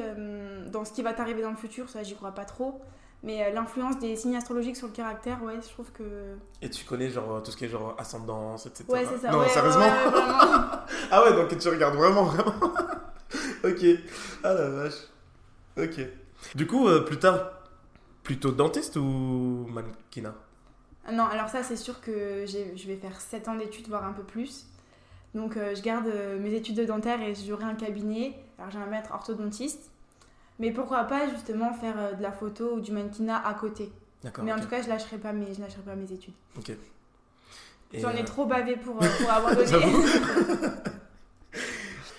dans ce qui va t'arriver dans le futur, ça j'y crois pas trop. Mais euh, l'influence des signes astrologiques sur le caractère, ouais, je trouve que. Et tu connais genre tout ce qui est genre ascendance, etc. Ouais, c'est ça. Non, ouais, sérieusement ouais. Ah ouais, donc tu regardes vraiment, vraiment. ok. Ah la vache. Ok. Du coup, euh, plus tard, plutôt dentiste ou mannequinat? Ah Non, alors ça, c'est sûr que j'ai- je vais faire 7 ans d'études, voire un peu plus. Donc, euh, je garde euh, mes études de dentaire et j'aurai un cabinet. Alors, j'aimerais être orthodontiste. Mais pourquoi pas, justement, faire euh, de la photo ou du mannequinat à côté. D'accord. Mais en ok. tout cas, je lâcherai pas mes, je lâcherai pas mes études. Et, J'en euh, ai trop bavé pour, euh, pour abandonner.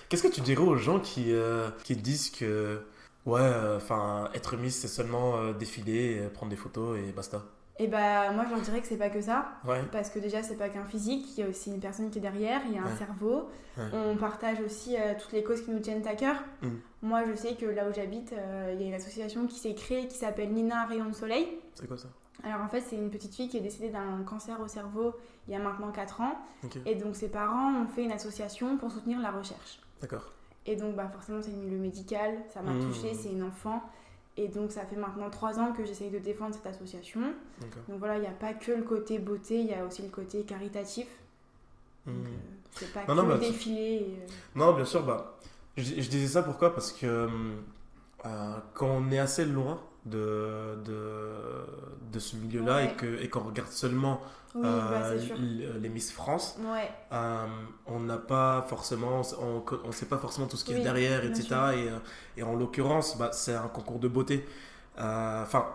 Qu'est-ce que tu dirais aux gens qui, euh, qui disent que ouais, enfin, être Miss c'est seulement euh, défiler, euh, prendre des photos et basta? Et bah, moi, je leur dirais que c'est pas que ça. Ouais. Parce que déjà, c'est pas qu'un physique, il y a aussi une personne qui est derrière, il y a un Ouais. cerveau. Ouais. On partage aussi euh, toutes les causes qui nous tiennent à cœur. Mm. Moi, je sais que là où j'habite, euh, il y a une association qui s'est créée qui s'appelle Nina Rayon de Soleil. C'est quoi ça? Alors en fait, c'est une petite fille qui est décédée d'un cancer au cerveau il y a maintenant 4 ans. Ok. Et donc ses parents ont fait une association pour soutenir la recherche. D'accord. Et donc bah, forcément, c'est le milieu médical, ça m'a Mm. touchée, c'est une enfant. Et donc ça fait maintenant 3 ans que j'essaye de défendre cette association. Donc voilà, il n'y a pas que le côté beauté, il y a aussi le côté caritatif. Hmm. euh, c'est pas Non, que non, bah, et, euh, Non, bien sûr, bah, je, je disais ça pourquoi? Parce que euh, quand on est assez loin de, de, de ce milieu-là Ouais. et que- et qu'on regarde seulement Oui, euh, bah, sûr. l- les Miss France, Ouais, euh, on n'a pas forcément, on, on sait pas forcément tout ce a Oui, derrière, bien etc. Et, euh, et en l'occurrence, bah, c'est un concours de beauté. Euh, Enfin,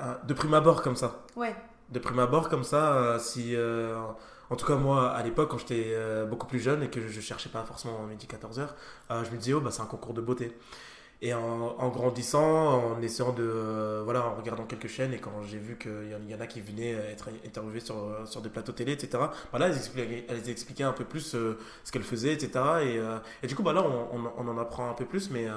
euh, de prime abord comme ça. ouais, De prime abord comme ça, euh, si... euh, en tout cas, moi, à l'époque, quand j'étais euh, beaucoup plus jeune et que je cherchais pas forcément midi 14h, euh, je me disais, oh, bah, c'est un concours de beauté. Et en, en grandissant, en essayant de. euh, voilà, en regardant quelques chaînes, et quand j'ai vu qu'il y, en- il y en a qui venaient être interviewés sur, euh, sur des plateaux télé, etc., bah là, elles expliquaient, elles expliquaient un peu plus euh, ce qu'elles faisaient, etc. Et, euh, et du coup, bah là, on, on- on en apprend un peu plus, mais. euh,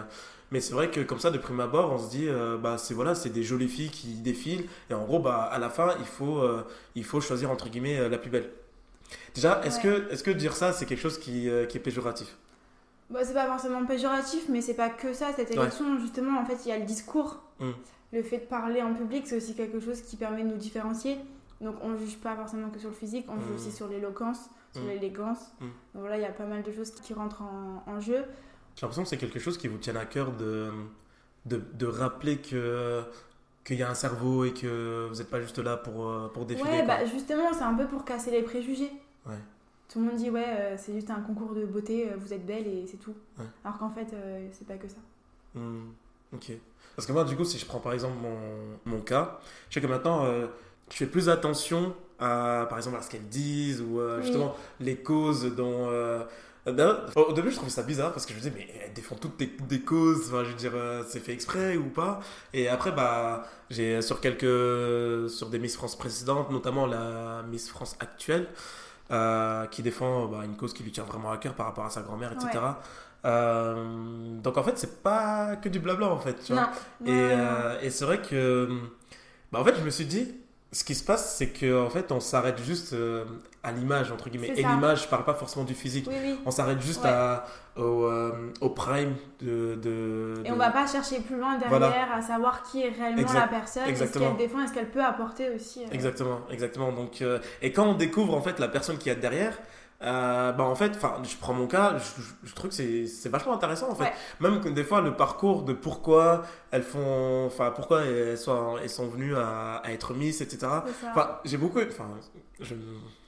mais c'est vrai que comme ça, de prime abord, on se dit, euh, bah c'est voilà, c'est des jolies filles qui défilent, et en gros, bah à la fin, il faut, euh, il faut choisir entre guillemets euh, la plus belle. Déjà, est-ce Ouais. que, est-ce que dire ça, c'est quelque chose qui, euh, qui est péjoratif? Bah, c'est pas forcément péjoratif, mais c'est pas que ça, cette élection. Justement, en fait, il y a le discours. Mm. Le fait de parler en public, c'est aussi quelque chose qui permet de nous différencier. Donc, on juge pas forcément que sur le physique, on Mm. juge aussi sur l'éloquence, sur Mm. l'élégance. Mm. Donc, voilà, il y a pas mal de choses qui rentrent en, en jeu. J'ai l'impression que c'est quelque chose qui vous tient à cœur de, de, de rappeler que qu'il y a un cerveau et que vous n'êtes pas juste là pour, euh, pour défiler. ouais, quoi. bah, justement, c'est un peu pour casser les préjugés. Ouais. Tout le monde dit, ouais, euh, c'est juste un concours de beauté, euh, vous êtes belle et c'est tout. Ouais. Alors qu'en fait, euh, c'est pas que ça. Hmm, ok. Parce que moi, du coup, si je prends par exemple mon, mon cas, je sais que maintenant, je fais plus attention à, par exemple, à ce qu'elles disent ou Oui. justement les causes dont. au début, je trouvais ça bizarre parce que je me disais, mais elles défendent toutes des, des causes, enfin, je veux dire, c'est fait exprès ou pas? Et après, bah, j'ai sur quelques. sur des Miss France précédentes, notamment la Miss France actuelle, euh, qui défend bah, une cause qui lui tient vraiment à cœur par rapport à sa grand-mère, etc. Ouais. Euh, donc en fait, c'est pas que du blabla en fait, tu vois. Non. Et, Ouais, ouais, ouais. euh, et c'est vrai que. Bah, en fait, je me suis dit, ce qui se passe, c'est qu'en fait, on s'arrête juste euh, à l'image, entre guillemets. Et l'image, je parle pas forcément du physique. Oui, oui. On s'arrête juste Ouais. à, au, euh, au prime de. de, Et de- on va pas chercher plus loin derrière Voilà. à savoir qui est réellement Exact- la personne, est-ce exactement. qu'elle défend, est-ce qu'elle peut apporter aussi. euh, Exactement, exactement. Donc, et quand on découvre en fait la personne qui est derrière, euh, bah en fait, enfin, je prends mon cas, je, je- je trouve que c'est c'est vachement intéressant en fait. Ouais. Même que des fois le parcours de pourquoi elles font, enfin pourquoi elles sont, elles sont venues à, à être Miss, etc. Enfin, j'ai beaucoup, enfin, je-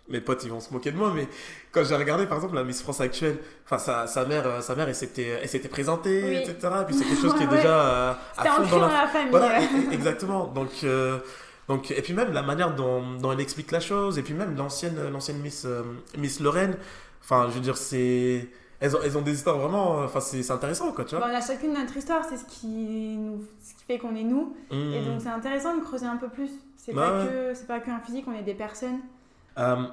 mes potes ils vont se moquer de moi, mais quand j'ai regardé par exemple la Miss France actuelle, enfin sa, sa mère, euh, sa mère, elle s'était, elle s'était présentée, Oui. etc. Et puis c'est quelque chose qui est Ouais, déjà euh, à C'était fond dans la la famille. voilà, ouais. e- exactement. Donc, euh, donc, et puis même la manière dont, dont elle explique la chose, et puis même l'ancienne, l'ancienne Miss, euh, Miss Lorraine, enfin, je veux dire, c'est. Elles ont, elles ont des histoires vraiment. Enfin, c'est c'est intéressant, quoi, tu Bon, vois. on a chacune notre histoire, c'est ce qui, nous, ce qui fait qu'on est nous. Mmh. Et donc c'est intéressant de creuser un peu plus. C'est Ouais, pas, ouais. que pas qu'un physique, on est des personnes. Euh,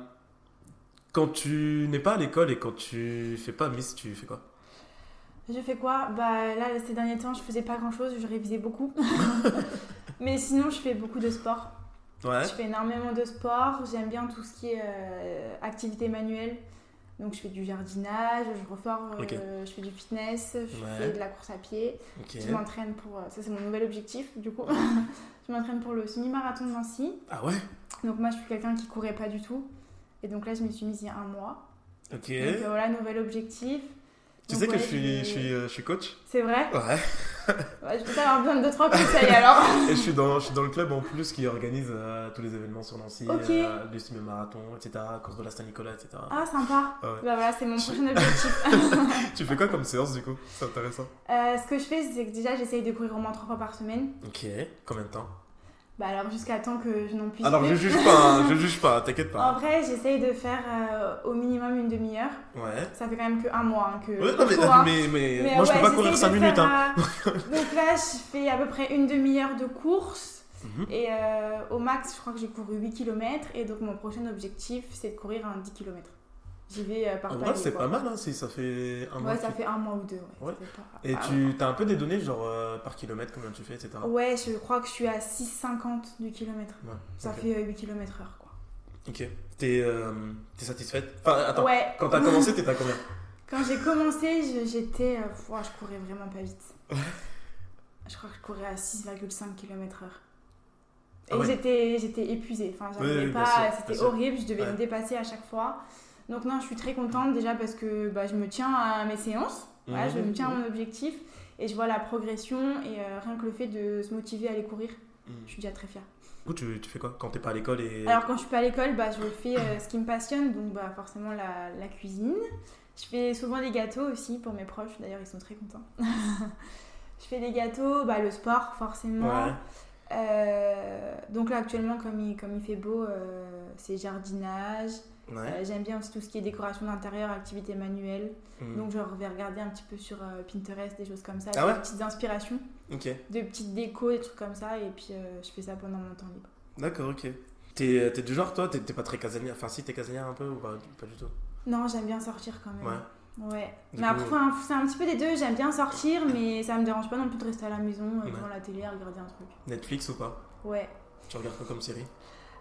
quand tu n'es pas à l'école et quand tu fais pas Miss, tu fais quoi? Je fais quoi? Bah là, ces derniers temps, je faisais pas grand chose, je révisais beaucoup. Mais sinon, je fais beaucoup de sport. Ouais. Je fais énormément de sport. J'aime bien tout ce qui est euh, activité manuelle. Donc je fais du jardinage, je reforme, euh, je fais du fitness, je Ouais. fais de la course à pied. Je m'entraîne pour. euh, Ça, c'est mon nouvel objectif, du coup. je m'entraîne pour le semi-marathon de Nancy. Ah ouais? Donc, moi, je suis quelqu'un qui courait pas du tout. Et donc là, je me suis mise il y a un mois. Ok. Donc euh, voilà, nouvel objectif. tu Donc, sais que je suis, j'ai- je suis, je suis coach C'est vrai? Ouais. Ouais, Je peux avoir besoin de 2-3 conseils alors. Et je suis dans, je suis dans le club en plus qui organise euh, tous les événements sur Nancy, Ok. euh, du semi-marathon, etc., course de la Saint-Nicolas, etc. Ah, sympa. Ah ouais. Bah voilà, c'est mon prochain objectif. Tu fais quoi comme séance du coup? C'est intéressant. Euh, ce que je fais, c'est que déjà, j'essaye de courir au moins 3 fois par semaine. Ok, combien de temps? Bah alors, jusqu'à temps que je n'en puisse Alors je plus. juge pas, hein, je juge pas, t'inquiète En pas. vrai, j'essaye de faire euh, au minimum une demi-heure. Ouais. Ça fait quand même que un mois hein, que Ouais, je non, mais, cours, hein. mais, mais, Mais, moi je ouais, peux pas courir j'essaye 5 de minutes. faire, Hein. euh, Donc là, je fais à peu près une demi-heure de course. Mhm. Et euh, au max, je crois que j'ai couru 8 km. Et donc, mon prochain objectif, c'est de courir un 10 km. J'y vais euh, par En vrai, c'est pas mal hein, si ça fait un mois. Ouais, ça que- fait un mois ou deux. Ouais, pas- Et tu as un peu des données, genre euh, par kilomètre, combien tu fais, etc. Ouais, je crois que je suis à 6,50 du kilomètre. Ouais, Ça fait euh, 8 km heure, quoi. Ok. T'es euh, satisfaite? Enfin, attends, Ouais. quand t'as commencé, t'étais à combien? Quand j'ai commencé, je- j'étais. euh, je courais vraiment pas vite. Je crois que je courais à 6,5 km/h. Et Ah ouais. j'étais, épuisée. Enfin, j'arrivais oui, pas. C'était horrible. Je devais Ouais. me dépasser à chaque fois. Donc, non, je suis très contente déjà parce que bah, je me tiens à mes séances. Voilà, je Mhm. me tiens à mon objectif. Et je vois la progression. Et euh, rien que le fait de se motiver à aller courir, Mhm. je suis déjà très fière. Du coup, tu, tu fais quoi quand t'es pas à l'école et. Alors quand je suis pas à l'école, bah, je fais euh, ce qui me passionne, donc bah, forcément la, la cuisine. Je fais souvent des gâteaux aussi pour mes proches, d'ailleurs ils sont très contents. je fais des gâteaux, bah, le sport forcément. Ouais. Euh, donc là actuellement comme il, comme il fait beau, c'est jardinage. Ouais. Euh, J'aime bien aussi tout ce qui est décoration d'intérieur, activité manuelle. Mhm. Donc je vais regarder un petit peu sur euh, Pinterest, des choses comme ça, Ah des ouais petites inspirations, Ok. de petites décos, des trucs comme ça. Et puis euh, je fais ça pendant mon temps libre. D'accord, ok. T'es du genre, toi, t'es pas très casanière. Enfin, si t'es casanière un peu ou pas, pas du tout? Non, j'aime bien sortir quand même. Ouais. Ouais. Mais coup, après, c'est un petit peu des deux. J'aime bien sortir, mais ça me dérange pas non plus de rester à la maison, devant la télé, à regarder un truc. Netflix ou pas? Ouais. Tu regardes quoi comme série?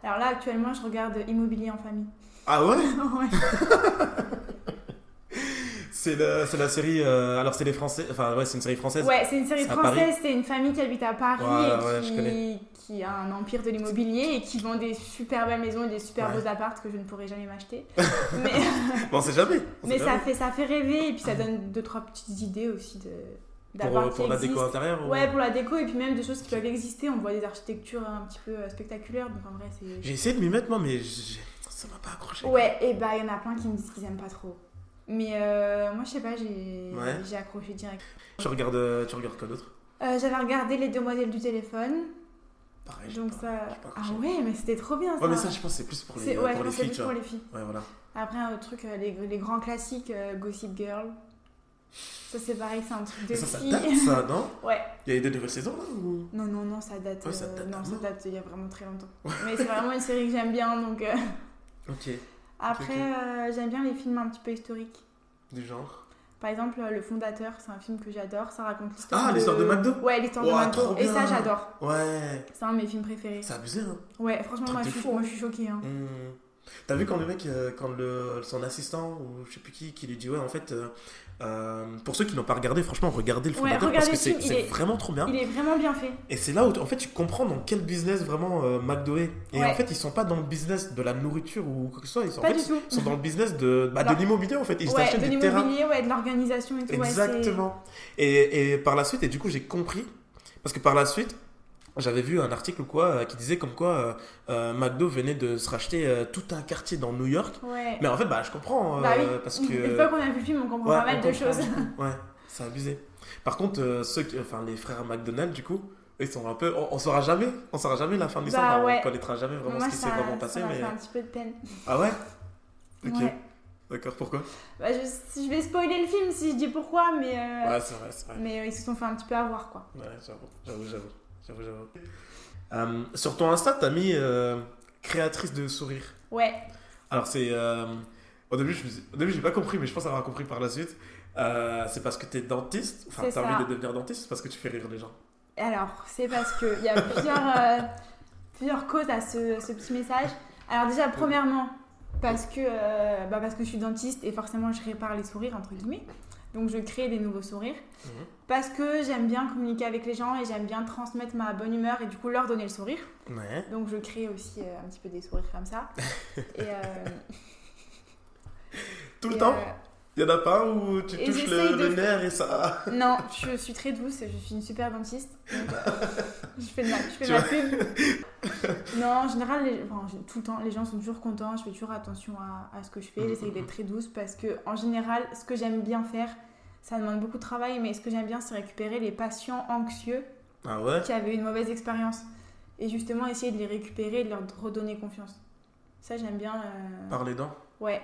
Alors là, actuellement, je regarde Immobilier en famille. Ah ouais ouais. C'est la, série. euh, alors, c'est les Français. Enfin, ouais, c'est une série française. Ouais, c'est une série française. C'est une famille qui habite à Paris Ouais, et qui, a un empire de l'immobilier et qui vend des super belles maisons et des super beaux apparts que je ne pourrai jamais m'acheter. mais Bon, on sait jamais. on mais sait ça jamais. fait, ça fait rêver et puis ça donne deux, trois petites idées aussi de Pour, euh, la déco intérieure ou- Ouais, pour la déco et puis même des choses qui peuvent exister. On voit des architectures un petit peu euh, spectaculaires, donc en vrai, c'est. J'ai essayé de m'y mettre, moi, mais ça m'a pas accroché. Ouais, et bah il y en a plein qui me disent qu'ils aiment pas trop. Mais euh, moi, je sais pas, j'ai Ouais. j'ai accroché direct. Tu regardes, euh, tu regardes quoi d'autre? Euh, J'avais regardé Les Demoiselles du téléphone. Pareil. Donc pas- ça. Ah ouais, mais c'était trop bien ça. Ouais, mais ça, je pense que c'est plus pour les, euh, ouais, pour je les pense filles, plus pour les filles. Ouais, voilà. Après, un autre truc, euh, les, les grands classiques, euh, Gossip Girl. Ça, c'est pareil, c'est un truc de ça, date, ça, non ouais. Il y a eu des nouvelles saisons, là ou... Non, non, non, ça date. Ouais, ça euh, date non, ça date il y a vraiment très longtemps. Mais c'est vraiment une série que j'aime bien, donc. euh, Ok. Après, euh, j'aime bien les films un petit peu historiques. Du genre? Par exemple, Le Fondateur, c'est un film que j'adore. Ça raconte l'histoire. Ah, l'histoire de McDo? Ouais, l'histoire de McDo. Et ça, j'adore. Ouais. C'est un de mes films préférés. C'est abusé, hein. Ouais, franchement, moi de je, suis, moi hein. je suis choquée. Hein. Hmm. T'as vu quand le mec, quand le, son assistant, ou je sais plus qui, qui lui dit, ouais, en fait, euh, pour ceux qui n'ont pas regardé, franchement, regardez le Ouais, fondateur regardez parce que c'est film, il c'est est- vraiment trop bien. Il est vraiment bien fait. Et c'est là où, en fait, tu comprends dans quel business vraiment euh, McDo est. Et Ouais. en fait, ils sont pas dans le business de la nourriture ou quoi que ce soit. Ils sont, en Pas fait, du tout. ils sont dans le business de, bah, de l'immobilier, en fait. Ils ouais, achètent de des terrains. l'immobilier, ouais, de l'organisation et tout. ouais, Exactement. et, et par la suite, et du coup, j'ai compris. Parce que par la suite, j'avais vu un article ou quoi euh, qui disait comme quoi euh, euh, McDo venait de se racheter euh, tout un quartier dans New York. Ouais. Mais en fait, bah, je comprends. euh, Bah oui. Parce Une que. fois qu'on a vu le film, on comprend Ouais, pas mal de choses. du. Ouais, c'est abusé. Par contre, ceux qui, enfin, les frères McDonald, du coup, ils sont un peu. On, on saura jamais. On saura jamais la fin de l'histoire. Bah enfin, ouais. On connaîtra jamais vraiment Moi, ce qui s'est ça, vraiment ça passé. m'a Mais... fait un petit peu de peine. Ah ouais? Ok. D'accord, pourquoi? Bah, je, je vais spoiler le film si je dis pourquoi, mais, Ouais, c'est vrai, c'est vrai. mais ils se sont fait un petit peu avoir quoi. Ouais, j'avoue, j'avoue, j'avoue. J'avoue, j'avoue. Euh, sur ton Insta, t'as mis euh, créatrice de sourire. Ouais, Alors, c'est. euh, au début, je me suis- au début, j'ai pas compris, mais je pense avoir compris par la suite. Euh, c'est parce que t'es dentiste? Enfin, C'est t'as ça. envie de devenir dentiste, c'est parce que tu fais rire les gens? alors c'est parce qu'il y a plusieurs, euh, plusieurs causes à ce, ce petit message. Alors, déjà, premièrement, parce que, euh, bah, parce que je suis dentiste et forcément je répare les sourires, entre guillemets. Donc, je crée des nouveaux sourires. Mhm. Parce que j'aime bien communiquer avec les gens et j'aime bien transmettre ma bonne humeur et du coup leur donner le sourire. Ouais. Donc je crée aussi euh, un petit peu des sourires comme ça. et euh, Tout le et, temps euh, Il y en a pas où tu Et touches le, faire- nerf et ça. non, je suis très douce et je suis une super dentiste. Euh, je fais de ma, je fais de Tu ma vois. pub. Non, en général, les- enfin, je- tout le temps, les gens sont toujours contents. Je fais toujours attention à, à ce que je fais. Mhm. d'être très douce parce que, en général, ce que j'aime bien faire, ça demande beaucoup de travail, mais ce que j'aime bien, c'est récupérer les patients anxieux Ah ouais? qui avaient une mauvaise expérience. Et justement, essayer de les récupérer et de leur redonner confiance. Ça, j'aime bien. euh, Par les dents? Ouais.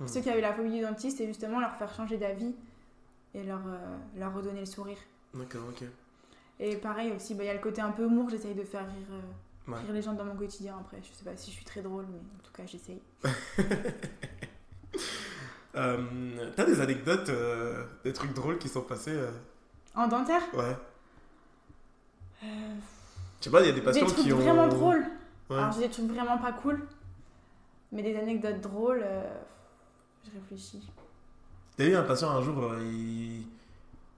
Hmm. Ceux qui avaient la phobie du dentiste, et justement leur faire changer d'avis et leur, euh, leur redonner le sourire. D'accord, ok. Et pareil aussi, bah, il y a le côté un peu humour, j'essaye de faire rire, euh, Ouais. rire les gens dans mon quotidien après. Je sais pas si je suis très drôle, mais en tout cas, j'essaye. Euh, T'as des anecdotes, des trucs drôles qui sont passés En dentaire? Ouais. Je sais pas, il y a des Des patients trucs qui ont. vraiment drôles. Ouais. Alors, j'ai des trucs vraiment pas cool, mais des anecdotes drôles, je réfléchis. T'as eu un patient un jour, euh, il...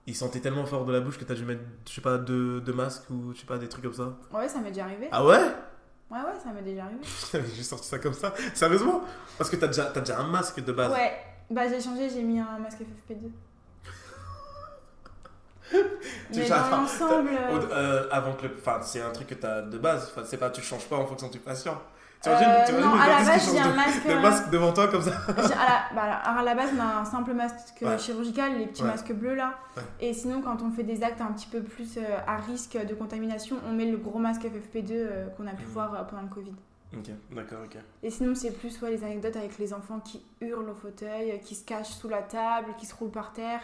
il sentait tellement fort de la bouche que t'as dû mettre, je sais pas, deux, deux masques ou je sais pas, des trucs comme ça. Ouais, ça m'est déjà arrivé. Ah ouais? Ouais, ouais, ça m'est déjà arrivé. Mais j'ai sorti ça comme ça. Sérieusement? Parce que t'as déjà, t'as déjà un masque de base. Ouais, bah j'ai changé, j'ai mis un masque FFP2. Mais déjà- dans. Au- euh, euh, avant que le... Enfin, c'est un truc que t'as de base. Enfin, c'est pas, tu changes pas en fonction du patient. Euh, T'imagines non, le à la base, j'ai un masque. Le euh, masque devant toi comme ça. j'ai- à, la, bah, alors, à la base, on a un simple masque Ouais. chirurgical, les petits masques bleus là. Et sinon, quand on fait des actes un petit peu plus euh, à risque de contamination, on met le gros masque FFP2 euh, qu'on a pu Mhm. voir euh, pendant le Covid. Ok, d'accord, ok. Et sinon, c'est plus ouais, les anecdotes avec les enfants qui hurlent au fauteuil, euh, qui se cachent sous la table, qui se roulent par terre.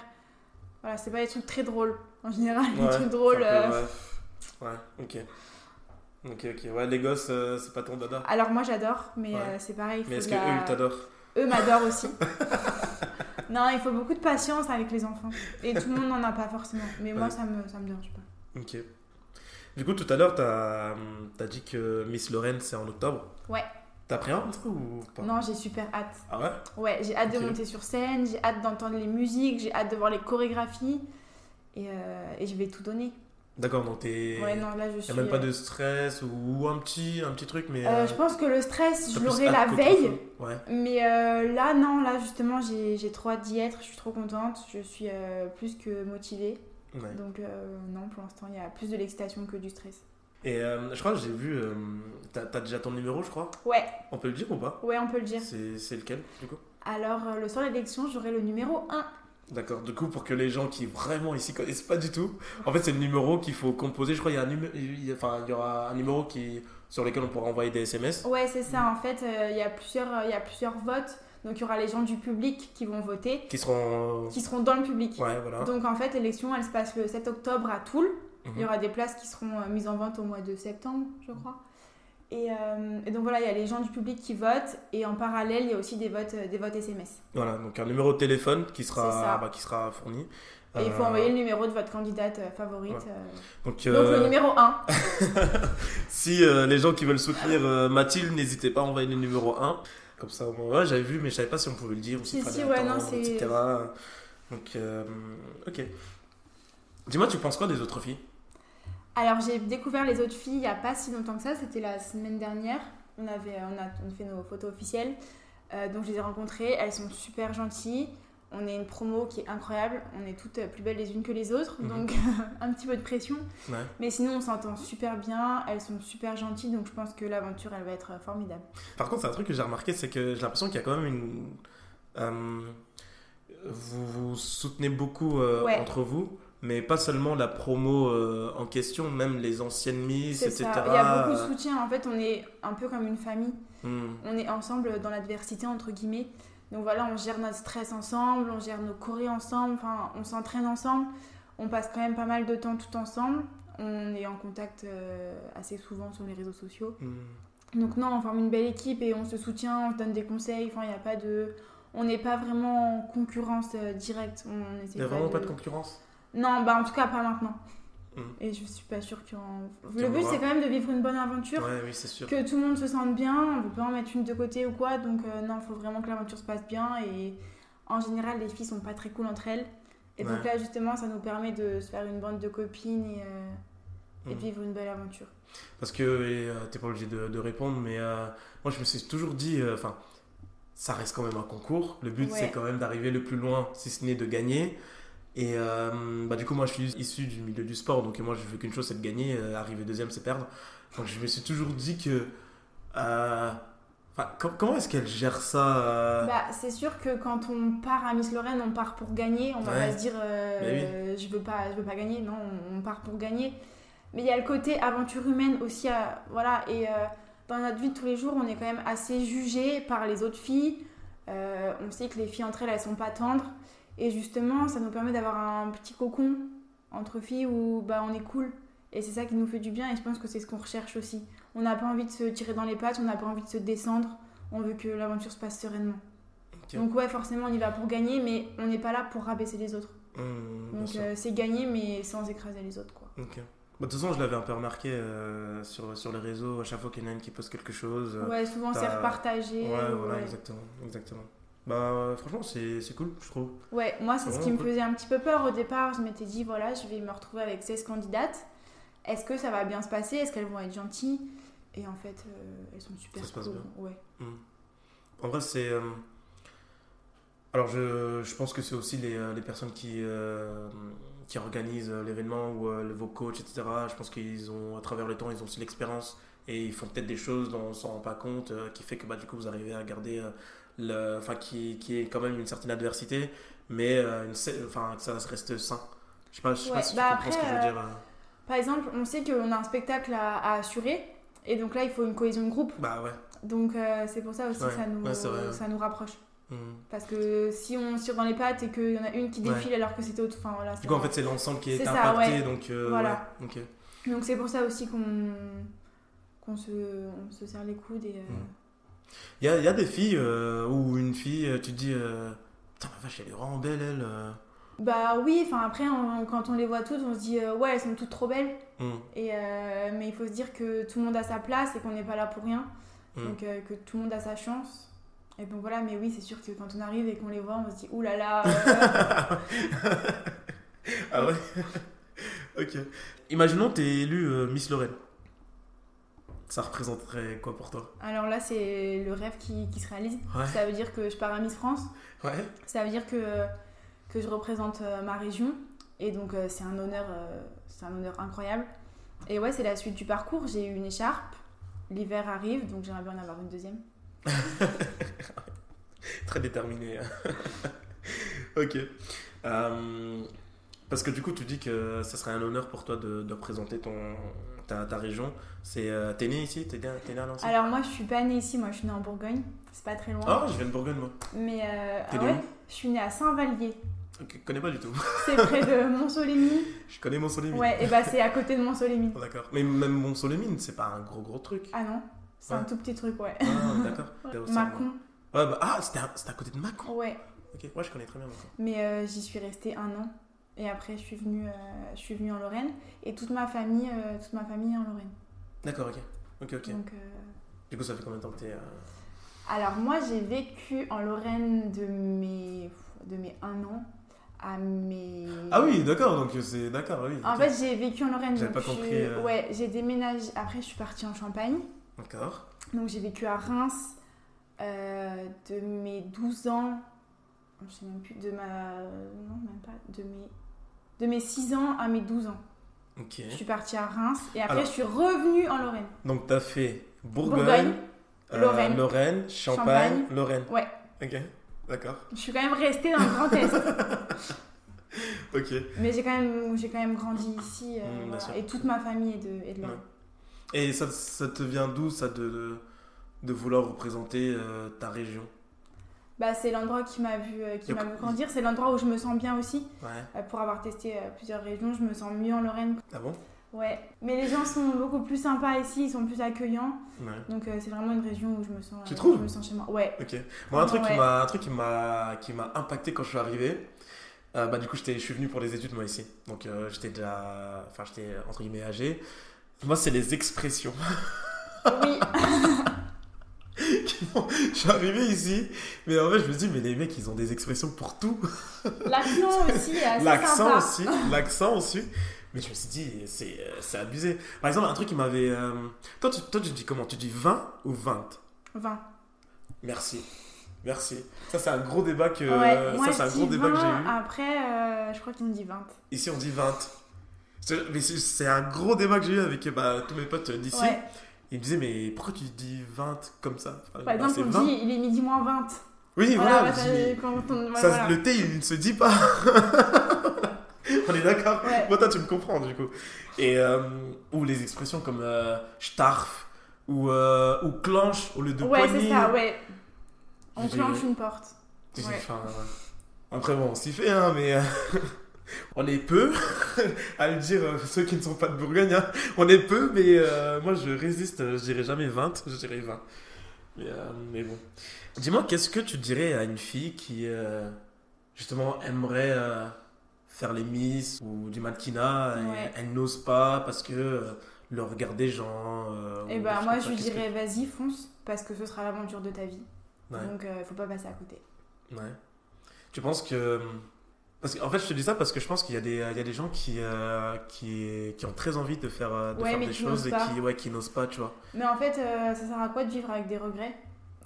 Voilà, c'est pas des trucs très drôles. En général, les trucs drôles. euh, ouais, ok. Ok, ok. Ouais, les gosses, euh, c'est pas ton dada. Alors moi j'adore, mais Ouais. euh, c'est pareil. il Mais est-ce de que la- eux, ils t'adorent? Eux m'adorent aussi. non, il faut beaucoup de patience avec les enfants. Et tout le monde n'en a pas forcément. Mais moi ça me, ça me dérange pas. Ok. Du coup, tout à l'heure, t'as as dit que Miss Lorraine, c'est en octobre. Ouais. T'appréhendes ça ou pas? Non, j'ai super hâte. Ah ouais? Ouais, j'ai hâte de monter sur scène, j'ai hâte d'entendre les musiques, j'ai hâte de voir les chorégraphies. Et, euh, et je vais tout donner. D'accord, donc t'es. Ouais, non, là je Y suis. a même pas euh, de stress ou un petit, un petit truc, mais. euh, euh, je pense que le stress, je l'aurai la veille. Ouais. Mais euh, là, non, là justement, j'ai trop hâte d'y être. Je suis trop contente. Je suis euh, plus que motivée. ouais. Donc, non, pour l'instant, il y a plus de l'excitation que du stress. Et je crois que j'ai vu. T'as déjà ton numéro, je crois? Ouais, On peut le dire ou pas? Ouais, on peut le dire. C'est lequel, du coup? Alors, le soir de l'élection, j'aurai le numéro 1. D'accord. Du coup, pour que les gens qui vraiment ici connaissent pas du tout, en fait, c'est le numéro qu'il faut composer. Je crois qu'il y a un numéro, enfin, il y aura un numéro qui sur lequel on pourra envoyer des SMS. Ouais, c'est ça. En fait, euh, il y, a plusieurs, euh, il y a plusieurs votes. Donc, il y aura les gens du public qui vont voter, Qui seront. qui seront dans le public. Ouais, voilà. Donc, en fait, l'élection, elle se passe le 7 octobre à Toul. Mhm. Il y aura des places qui seront euh, mises en vente au mois de septembre, je crois. Et, euh, et donc, voilà, il y a les gens du public qui votent. Et en parallèle, il y a aussi des votes, euh, des votes SMS. Voilà, donc un numéro de téléphone qui sera, bah, qui sera fourni. Et il faut Euh, envoyer le numéro de votre candidate favorite. Ouais. euh. Donc, le numéro 1. si les gens qui veulent soutenir Mathilde, n'hésitez pas à envoyer le numéro 1. Comme ça, au moins, ouais, j'avais vu, mais je savais pas si on pouvait le dire ou Si, si, ouais, non, c'est- etc. Donc, ok. Dis-moi, tu penses quoi des autres filles? Alors j'ai découvert les autres filles il n'y a pas si longtemps que ça, c'était la semaine dernière. On, avait, on, a, on a fait nos photos officielles. Euh, donc je les ai rencontrées, elles sont super gentilles. On est une promo qui est incroyable, on est toutes plus belles les unes que les autres, Mhm. donc un petit peu de pression. Ouais. Mais sinon on s'entend super bien, elles sont super gentilles, donc je pense que l'aventure elle va être formidable. Par contre, c'est un truc que j'ai remarqué, c'est que j'ai l'impression qu'il y a quand même une. euh, vous vous soutenez beaucoup euh, Ouais. entre vous, mais pas seulement la promo euh, en question, même les anciennes Miss, C'est etc. ça, il y a beaucoup de soutien, en fait on est un peu comme une famille. Hmm. on est ensemble dans l'adversité entre guillemets. Donc voilà, on gère notre stress ensemble, on gère nos chorés ensemble, enfin on s'entraîne ensemble, on passe quand même pas mal de temps tout ensemble, on est en contact euh, assez souvent sur les réseaux sociaux. Hmm. Donc non, on forme une belle équipe et on se soutient, on se donne des conseils, enfin il n'y a pas de... On n'est pas vraiment en concurrence euh, directe. On Il n'y a vraiment pas de concurrence? Non, bah en tout cas pas maintenant. Mm. Et je suis pas sûre qu'il y en... Qu'il y Le but c'est quand même de vivre une bonne aventure Ouais, oui, c'est sûr. que tout le monde se sente bien, on peut pas en mettre une de côté ou quoi, donc euh, non, il faut vraiment que l'aventure se passe bien et en général les filles sont pas très cool entre elles. Et donc là justement ça nous permet de se faire une bande de copines et, euh, et de Mm. vivre une belle aventure. Parce que euh, t'es pas obligé de, de répondre, mais euh, moi je me suis toujours dit, euh, enfin, ça reste quand même un concours. Le but Ouais. c'est quand même d'arriver le plus loin, si ce n'est de gagner. Et euh, bah, du coup, moi je suis issu du milieu du sport, donc moi je veux qu'une chose c'est de gagner, euh, arriver deuxième c'est perdre. Donc je me suis toujours dit que. euh, com- comment est-ce qu'elle gère ça Bah, c'est sûr que quand on part à Miss Lorraine, on part pour gagner. On va Ouais. pas se dire euh, je veux pas, je veux pas gagner. Non, on, part pour gagner. Mais il y a le côté aventure humaine aussi. à- voilà. Et dans notre vie de tous les jours, on est quand même assez jugé par les autres filles. On sait que les filles entre elles, elles sont pas tendres. Et justement, ça nous permet d'avoir un petit cocon entre filles où bah, on est cool. Et c'est ça qui nous fait du bien. Et je pense que c'est ce qu'on recherche aussi. On n'a pas envie de se tirer dans les pattes, on n'a pas envie de se descendre. On veut que l'aventure se passe sereinement. Donc ouais, forcément, on y va pour gagner, mais on n'est pas là pour rabaisser les autres. Bien Donc euh, c'est gagner, mais sans écraser les autres, quoi. Ok. Bah, de toute façon, je l'avais un peu remarqué euh, sur, sur les réseaux, à chaque fois qu'il y en a une qui poste quelque chose. euh, Ouais, souvent c'est repartagé. Ouais, voilà, ouais. exactement. exactement. Bah, franchement, c'est c'est cool, je trouve. Ouais, moi c'est ce qui me cool. faisait un petit peu peur au départ. Je m'étais dit, voilà, je vais me retrouver avec 16 candidates. Est-ce que ça va bien se passer? Est-ce qu'elles vont être gentilles? Et en fait, euh, elles sont super Ça se passe cool. bien. Ouais. En vrai, c'est. euh, Alors, je, je pense que c'est aussi les, euh, les personnes qui, euh, qui organisent l'événement ou vos coachs, etc. Je pense qu'ils ont, à travers le temps, ils ont aussi l'expérience et ils font peut-être des choses dont on ne s'en rend pas compte, qui fait que bah, du coup, vous arrivez à garder. Le... Enfin, qui, qui est quand même une certaine adversité, mais euh, une... enfin, que ça reste sain. Je sais pas, je sais Ouais, pas si bah tu comprends ce que je veux dire. euh. Par exemple, on sait qu'on a un spectacle à, à assurer. Et donc là, il faut une cohésion de groupe. Bah ouais. Donc euh, c'est pour ça aussi Ouais, que ça nous, ouais, vrai, ça nous rapproche. Hmm. Parce que si on tire dans les pattes et qu'il y en a une qui défile alors que c'était autre. Enfin voilà. Du coup, en fait, c'est l'ensemble qui est, C'est ça, impacté, donc. Voilà. c'est pour ça aussi qu'on qu'on se, on se serre les coudes et. euh, Mm. Il y a, il y a des filles euh, ou une fille, euh, tu te dis, euh, putain, la vache, elle est vraiment belle, elle. euh. Bah oui, enfin après on- quand on les voit toutes, on se dit ouais elles sont toutes trop belles. Hmm, Et mais il faut se dire que tout le monde a sa place et qu'on n'est pas là pour rien. Mm. Donc que tout le monde a sa chance. Et donc voilà, mais oui c'est sûr que quand on arrive et qu'on les voit, on se dit oulala. Là là, ah ouais Ok. Imaginons, t'es élu euh, Miss Lorraine. Ça représenterait quoi pour toi? Alors là c'est le rêve qui, qui se réalise. Ouais. Ça veut dire que je pars à Miss France. Ouais. Ça veut dire que, que je représente euh, ma région. Et donc, euh, c'est un, honneur, euh, c'est un honneur incroyable. Et ouais, c'est la suite du parcours. J'ai eu une écharpe. L'hiver arrive, donc j'aimerais bien en avoir une deuxième. Très déterminé. ok. Euh, parce que du coup, tu dis que ça serait un honneur pour toi de, de représenter ton, ta, ta région. C'est, euh, t'es né ici T'es né, t'es né à Nancy Alors moi, je suis pas née ici, moi je suis née en Bourgogne. C'est pas très loin. Oh, je viens de Bourgogne, moi. Mais euh, T'es ah né ouais, je suis née à Saint-Vallier. Je connais pas du tout. C'est près de Mont-Solémine. Je connais Mont-Solémine. Ouais, et bah c'est à côté de Mont-Solémine. D'accord. Mais même Mont-Solémine, c'est pas un gros gros truc. Ah non, c'est Ouais. un tout petit truc, ouais. Ah, d'accord. T'es au sein- Macon, Ouais, bah, ah, c'était à, c'était à côté de Macon. ouais. Ok, moi je connais très bien Macon. Mais euh, j'y suis restée un an. Et après, je suis venue, euh, je suis venue en Lorraine. Et toute ma famille, euh, toute ma famille est en Lorraine. D'accord, ok. Ok, ok. Donc, euh, Du coup, ça fait combien de temps que t'es. euh, Alors moi, j'ai vécu en Lorraine de mes, de mes un an à mes... Ah oui, d'accord, donc c'est. D'accord, oui. En fait, j'ai vécu en Lorraine. J'avais pas je- compris, euh. Ouais, j'ai déménagé. Après, je suis partie en Champagne. D'accord. Donc j'ai vécu à Reims euh, de mes 12 ans, je sais même plus, de ma... Non, même pas, de mes, de mes 6 ans à mes 12 ans. Ok. Je suis partie à Reims et après Alors- je suis revenue en Lorraine. Donc t'as fait Bourgogne, Bourgogne, euh, Lorraine. Lorraine, Champagne, Champagne. Lorraine. Ouais. Ok, d'accord. Je suis quand même restée dans le Grand Est. Ok. Mais j'ai quand, même- quand même grandi ici euh, Mm, voilà. sûr. et toute ma famille est de, est de Lorraine. Et ça, ça te vient d'où ça de, de, de vouloir représenter euh, ta région? Bah, c'est l'endroit qui m'a vu, euh, qui m'a vu grandir. C'est l'endroit où je me sens bien aussi. Ouais. Euh, pour avoir testé euh, plusieurs régions, je me sens mieux en Lorraine. Ah bon? Ouais. Mais les gens sont beaucoup plus sympas ici, ils sont plus accueillants. Ouais. Donc euh, c'est vraiment une région où je me sens, Tu euh, trouves? je me sens chez moi. Ouais. Ok. Moi, un truc, qui Ouais. m'a, un truc qui m'a, qui m'a impacté quand je suis arrivé, euh, bah, du coup, je suis venu pour les études, moi, ici. Donc, j'étais déjà, enfin, j'étais, entre guillemets, âgé. Moi, c'est les expressions. Oui. je suis arrivé ici, mais en fait, je me dis, mais les mecs, ils ont des expressions pour tout. L'accent aussi L'accent aussi, l'accent aussi. Mais je me suis dit, c'est, euh, c'est abusé. Par exemple, un truc qui m'avait... euh, Toi, tu, toi, tu dis comment? Tu dis 20 ou 20 20. Merci. Merci. Ça, c'est un gros débat que, ouais. Moi ça, c'est un je gros dis débat que j'ai 20, eu. Après, euh, je crois me disent 20. Ici, on dit 20. C'est- Mais c'est- c'est un gros débat que j'ai eu avec bah, tous mes potes d'ici. Ouais. Ils me disaient, mais pourquoi tu dis 20 comme ça? Par exemple, on me 20. dit il est midi moins 20. Oui, Voilà, voilà. ouais, je ça- dis, mais quand on- ouais, ça, voilà. Le thé, il ne se dit pas. on est d'accord? Ouais. Moi, toi, tu me comprends, du coup. Et, euh, ou les expressions comme euh, starf ou, euh, ou clenche au lieu de Ouais, poignée. c'est ça, ouais. On clenche une porte. Ouais. enfin, après, bon, on s'y fait, hein, mais euh, on est peu à le dire, euh, ceux qui ne sont pas de Bourgogne. hein. On est peu, mais euh, moi, je résiste. euh, Je dirais jamais 20, je dirais 20. Mais, euh, mais bon. Dis-moi, qu'est-ce que tu dirais à une fille qui, euh, justement, aimerait faire les miss ou du mannequinat et Ouais. elle n'ose pas parce que le regard des gens. Et ou bah, des moi, je lui dirais vas-y, fonce, parce que ce sera l'aventure de ta vie. Ouais. Donc, il faut pas passer à côté. Ouais. Tu penses que. Parce qu'en fait, je te dis ça parce que je pense qu'il y, a des- il y a des gens qui, euh, qui, qui ont très envie de faire, euh, de Ouais, faire mais des choses et qui, ouais, qui n'osent pas, tu vois. Mais en fait, euh, ça sert à quoi de vivre avec des regrets?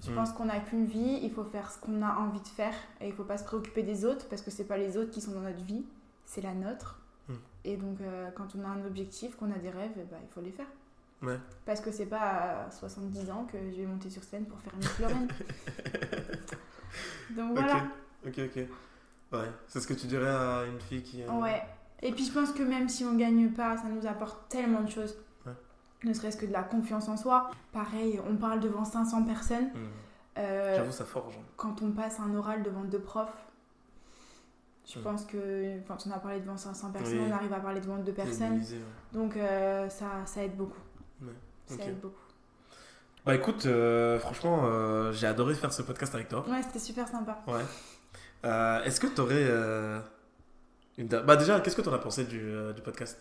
Je Mm. pense qu'on n'a qu'une vie, il faut faire ce qu'on a envie de faire et il faut pas se préoccuper des autres parce que c'est pas les autres qui sont dans notre vie, c'est la nôtre. Mm. Et donc, euh, quand on a un objectif, qu'on a des rêves, eh ben, il faut les faire. Ouais. Parce que c'est pas à 70 ans que je vais monter sur scène pour faire Miss Lorraine. donc voilà. Ok, ok, ok. Ouais, c'est ce que tu dirais à une fille qui. euh, Ouais. Et puis je pense que même si on gagne pas, ça nous apporte tellement de choses. Ouais. Ne serait-ce que de la confiance en soi. Pareil, on parle devant 500 personnes. hmm. Euh, J'avoue, ça forge. hein. quand on passe un oral devant deux profs, je Mm. pense que quand on a parlé devant 500 personnes, Oui. on arrive à parler devant deux personnes. Ouais. Donc euh, ça, ça aide beaucoup. Ouais, Ça aide beaucoup. Bah écoute, euh, franchement, j'ai adoré faire ce podcast avec toi. Ouais, c'était super sympa. Ouais. Euh, Est-ce que tu aurais. une da- Bah déjà, qu'est-ce que tu en as pensé du, euh, du podcast?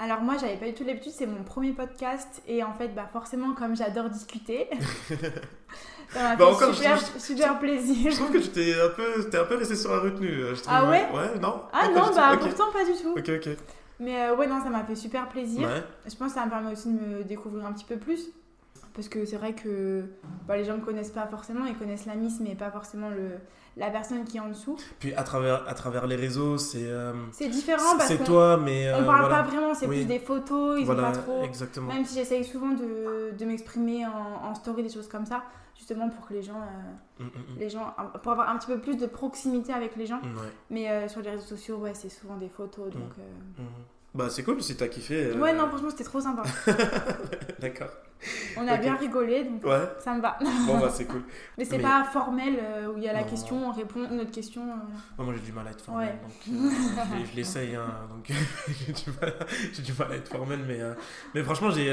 Alors moi, j'avais pas du tout l'habitude, c'est mon premier podcast et en fait, bah forcément, comme j'adore discuter, ça m'a Bah, fait encore, super, je- je- super plaisir. Je trouve que tu t'es un peu, t'es un peu resté sur la retenue. euh, Je trouve. Ah ouais? Ouais, non Ah non, bah pourtant pas du tout. Ok, ok. Mais euh, ouais, non, ça m'a fait super plaisir. Ouais. Je pense que ça me permet aussi de me découvrir un petit peu plus. parce que c'est vrai que bah, les gens ne me connaissent pas forcément, ils connaissent la Miss, mais pas forcément le, la personne qui est en dessous. Puis à travers, à travers les réseaux, c'est. euh, C'est différent parce c'est qu'on toi, mais. on euh, parle voilà. pas vraiment, c'est Oui. plus des photos, ils Voilà, ont pas trop. exactement. Même si j'essaye souvent de, de m'exprimer en, en story, des choses comme ça, justement pour que les gens, euh, Mm, mm, les gens, pour avoir un petit peu plus de proximité avec les gens. mm. Ouais. Mais euh, sur les réseaux sociaux, ouais, c'est souvent des photos, donc. Bah, c'est cool si t'as kiffé. Ouais, non, franchement, c'était trop sympa. D'accord. On a bien rigolé, donc Ouais, ça me va. bon, bah, c'est cool. Mais c'est Mais- pas formel euh, où il y a la Non. question, on répond une autre question. euh. Moi, j'ai du mal à être formel, Ouais. donc euh, je l'essaye, hein, donc j'ai du, mal du mal à être formel, mais, mais franchement, j'ai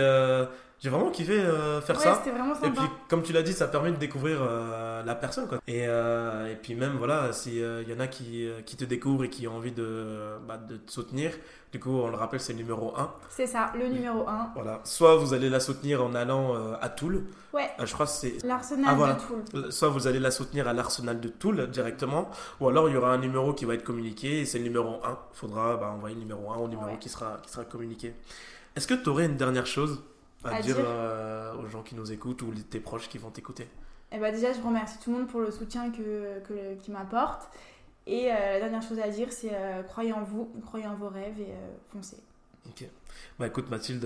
j'ai vraiment kiffé euh, faire Ouais, ça. c'était vraiment Et sympa. puis, comme tu l'as dit, ça permet de découvrir euh, la personne. Quoi. Et, euh, et puis même, voilà, s'il y en a qui, euh, qui te découvrent et qui ont envie de, bah, de te soutenir, du coup, on le rappelle, c'est le numéro 1. C'est ça, le numéro 1. Voilà. Soit vous allez la soutenir en allant euh, à Toul. Ouais. Euh, je crois que c'est... L'arsenal Ah, voilà. de Toul. Soit vous allez la soutenir à l'arsenal de Toul directement, ou alors il y aura un numéro qui va être communiqué, et c'est le numéro 1. Il faudra bah, envoyer le numéro 1 au numéro Ouais. qui, sera, qui sera communiqué. Est-ce que tu aurais une dernière chose? À, À dire, dire euh, aux gens qui nous écoutent ou tes proches qui vont t'écouter Et bah déjà, je remercie tout le monde pour le soutien que, que, qu'il m'apporte. Et euh, la dernière chose à dire, c'est euh, croyez en vous, croyez en vos rêves et foncez. Ok. Bah écoute Mathilde,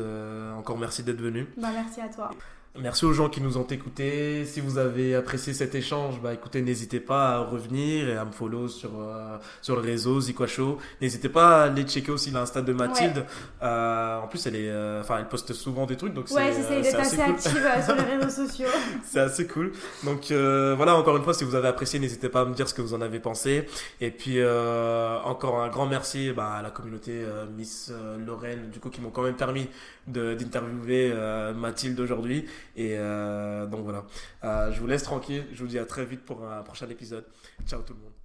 encore merci d'être venue. Bah merci à toi. Merci aux gens qui nous ont écoutés. Si vous avez apprécié cet échange, bah écoutez, n'hésitez pas à revenir et à me follow sur, euh, sur le réseau Zikwa Show. N'hésitez pas à aller checker aussi l'insta de Mathilde. Euh, en plus, elle est, euh, enfin, elle poste souvent des trucs, donc Ouais, c'est, j'essaye euh, d'être c'est assez, cool. active euh, sur les réseaux sociaux. C'est assez cool. Donc euh, voilà, encore une fois, si vous avez apprécié, n'hésitez pas à me dire ce que vous en avez pensé. Et puis euh, encore un grand merci bah, à la communauté Miss Lorraine, du coup, qui m'ont quand même permis d'interviewer Mathilde aujourd'hui. Et euh, donc voilà, Euh, je vous laisse tranquille. Je vous dis à très vite pour un prochain épisode. Ciao tout le monde.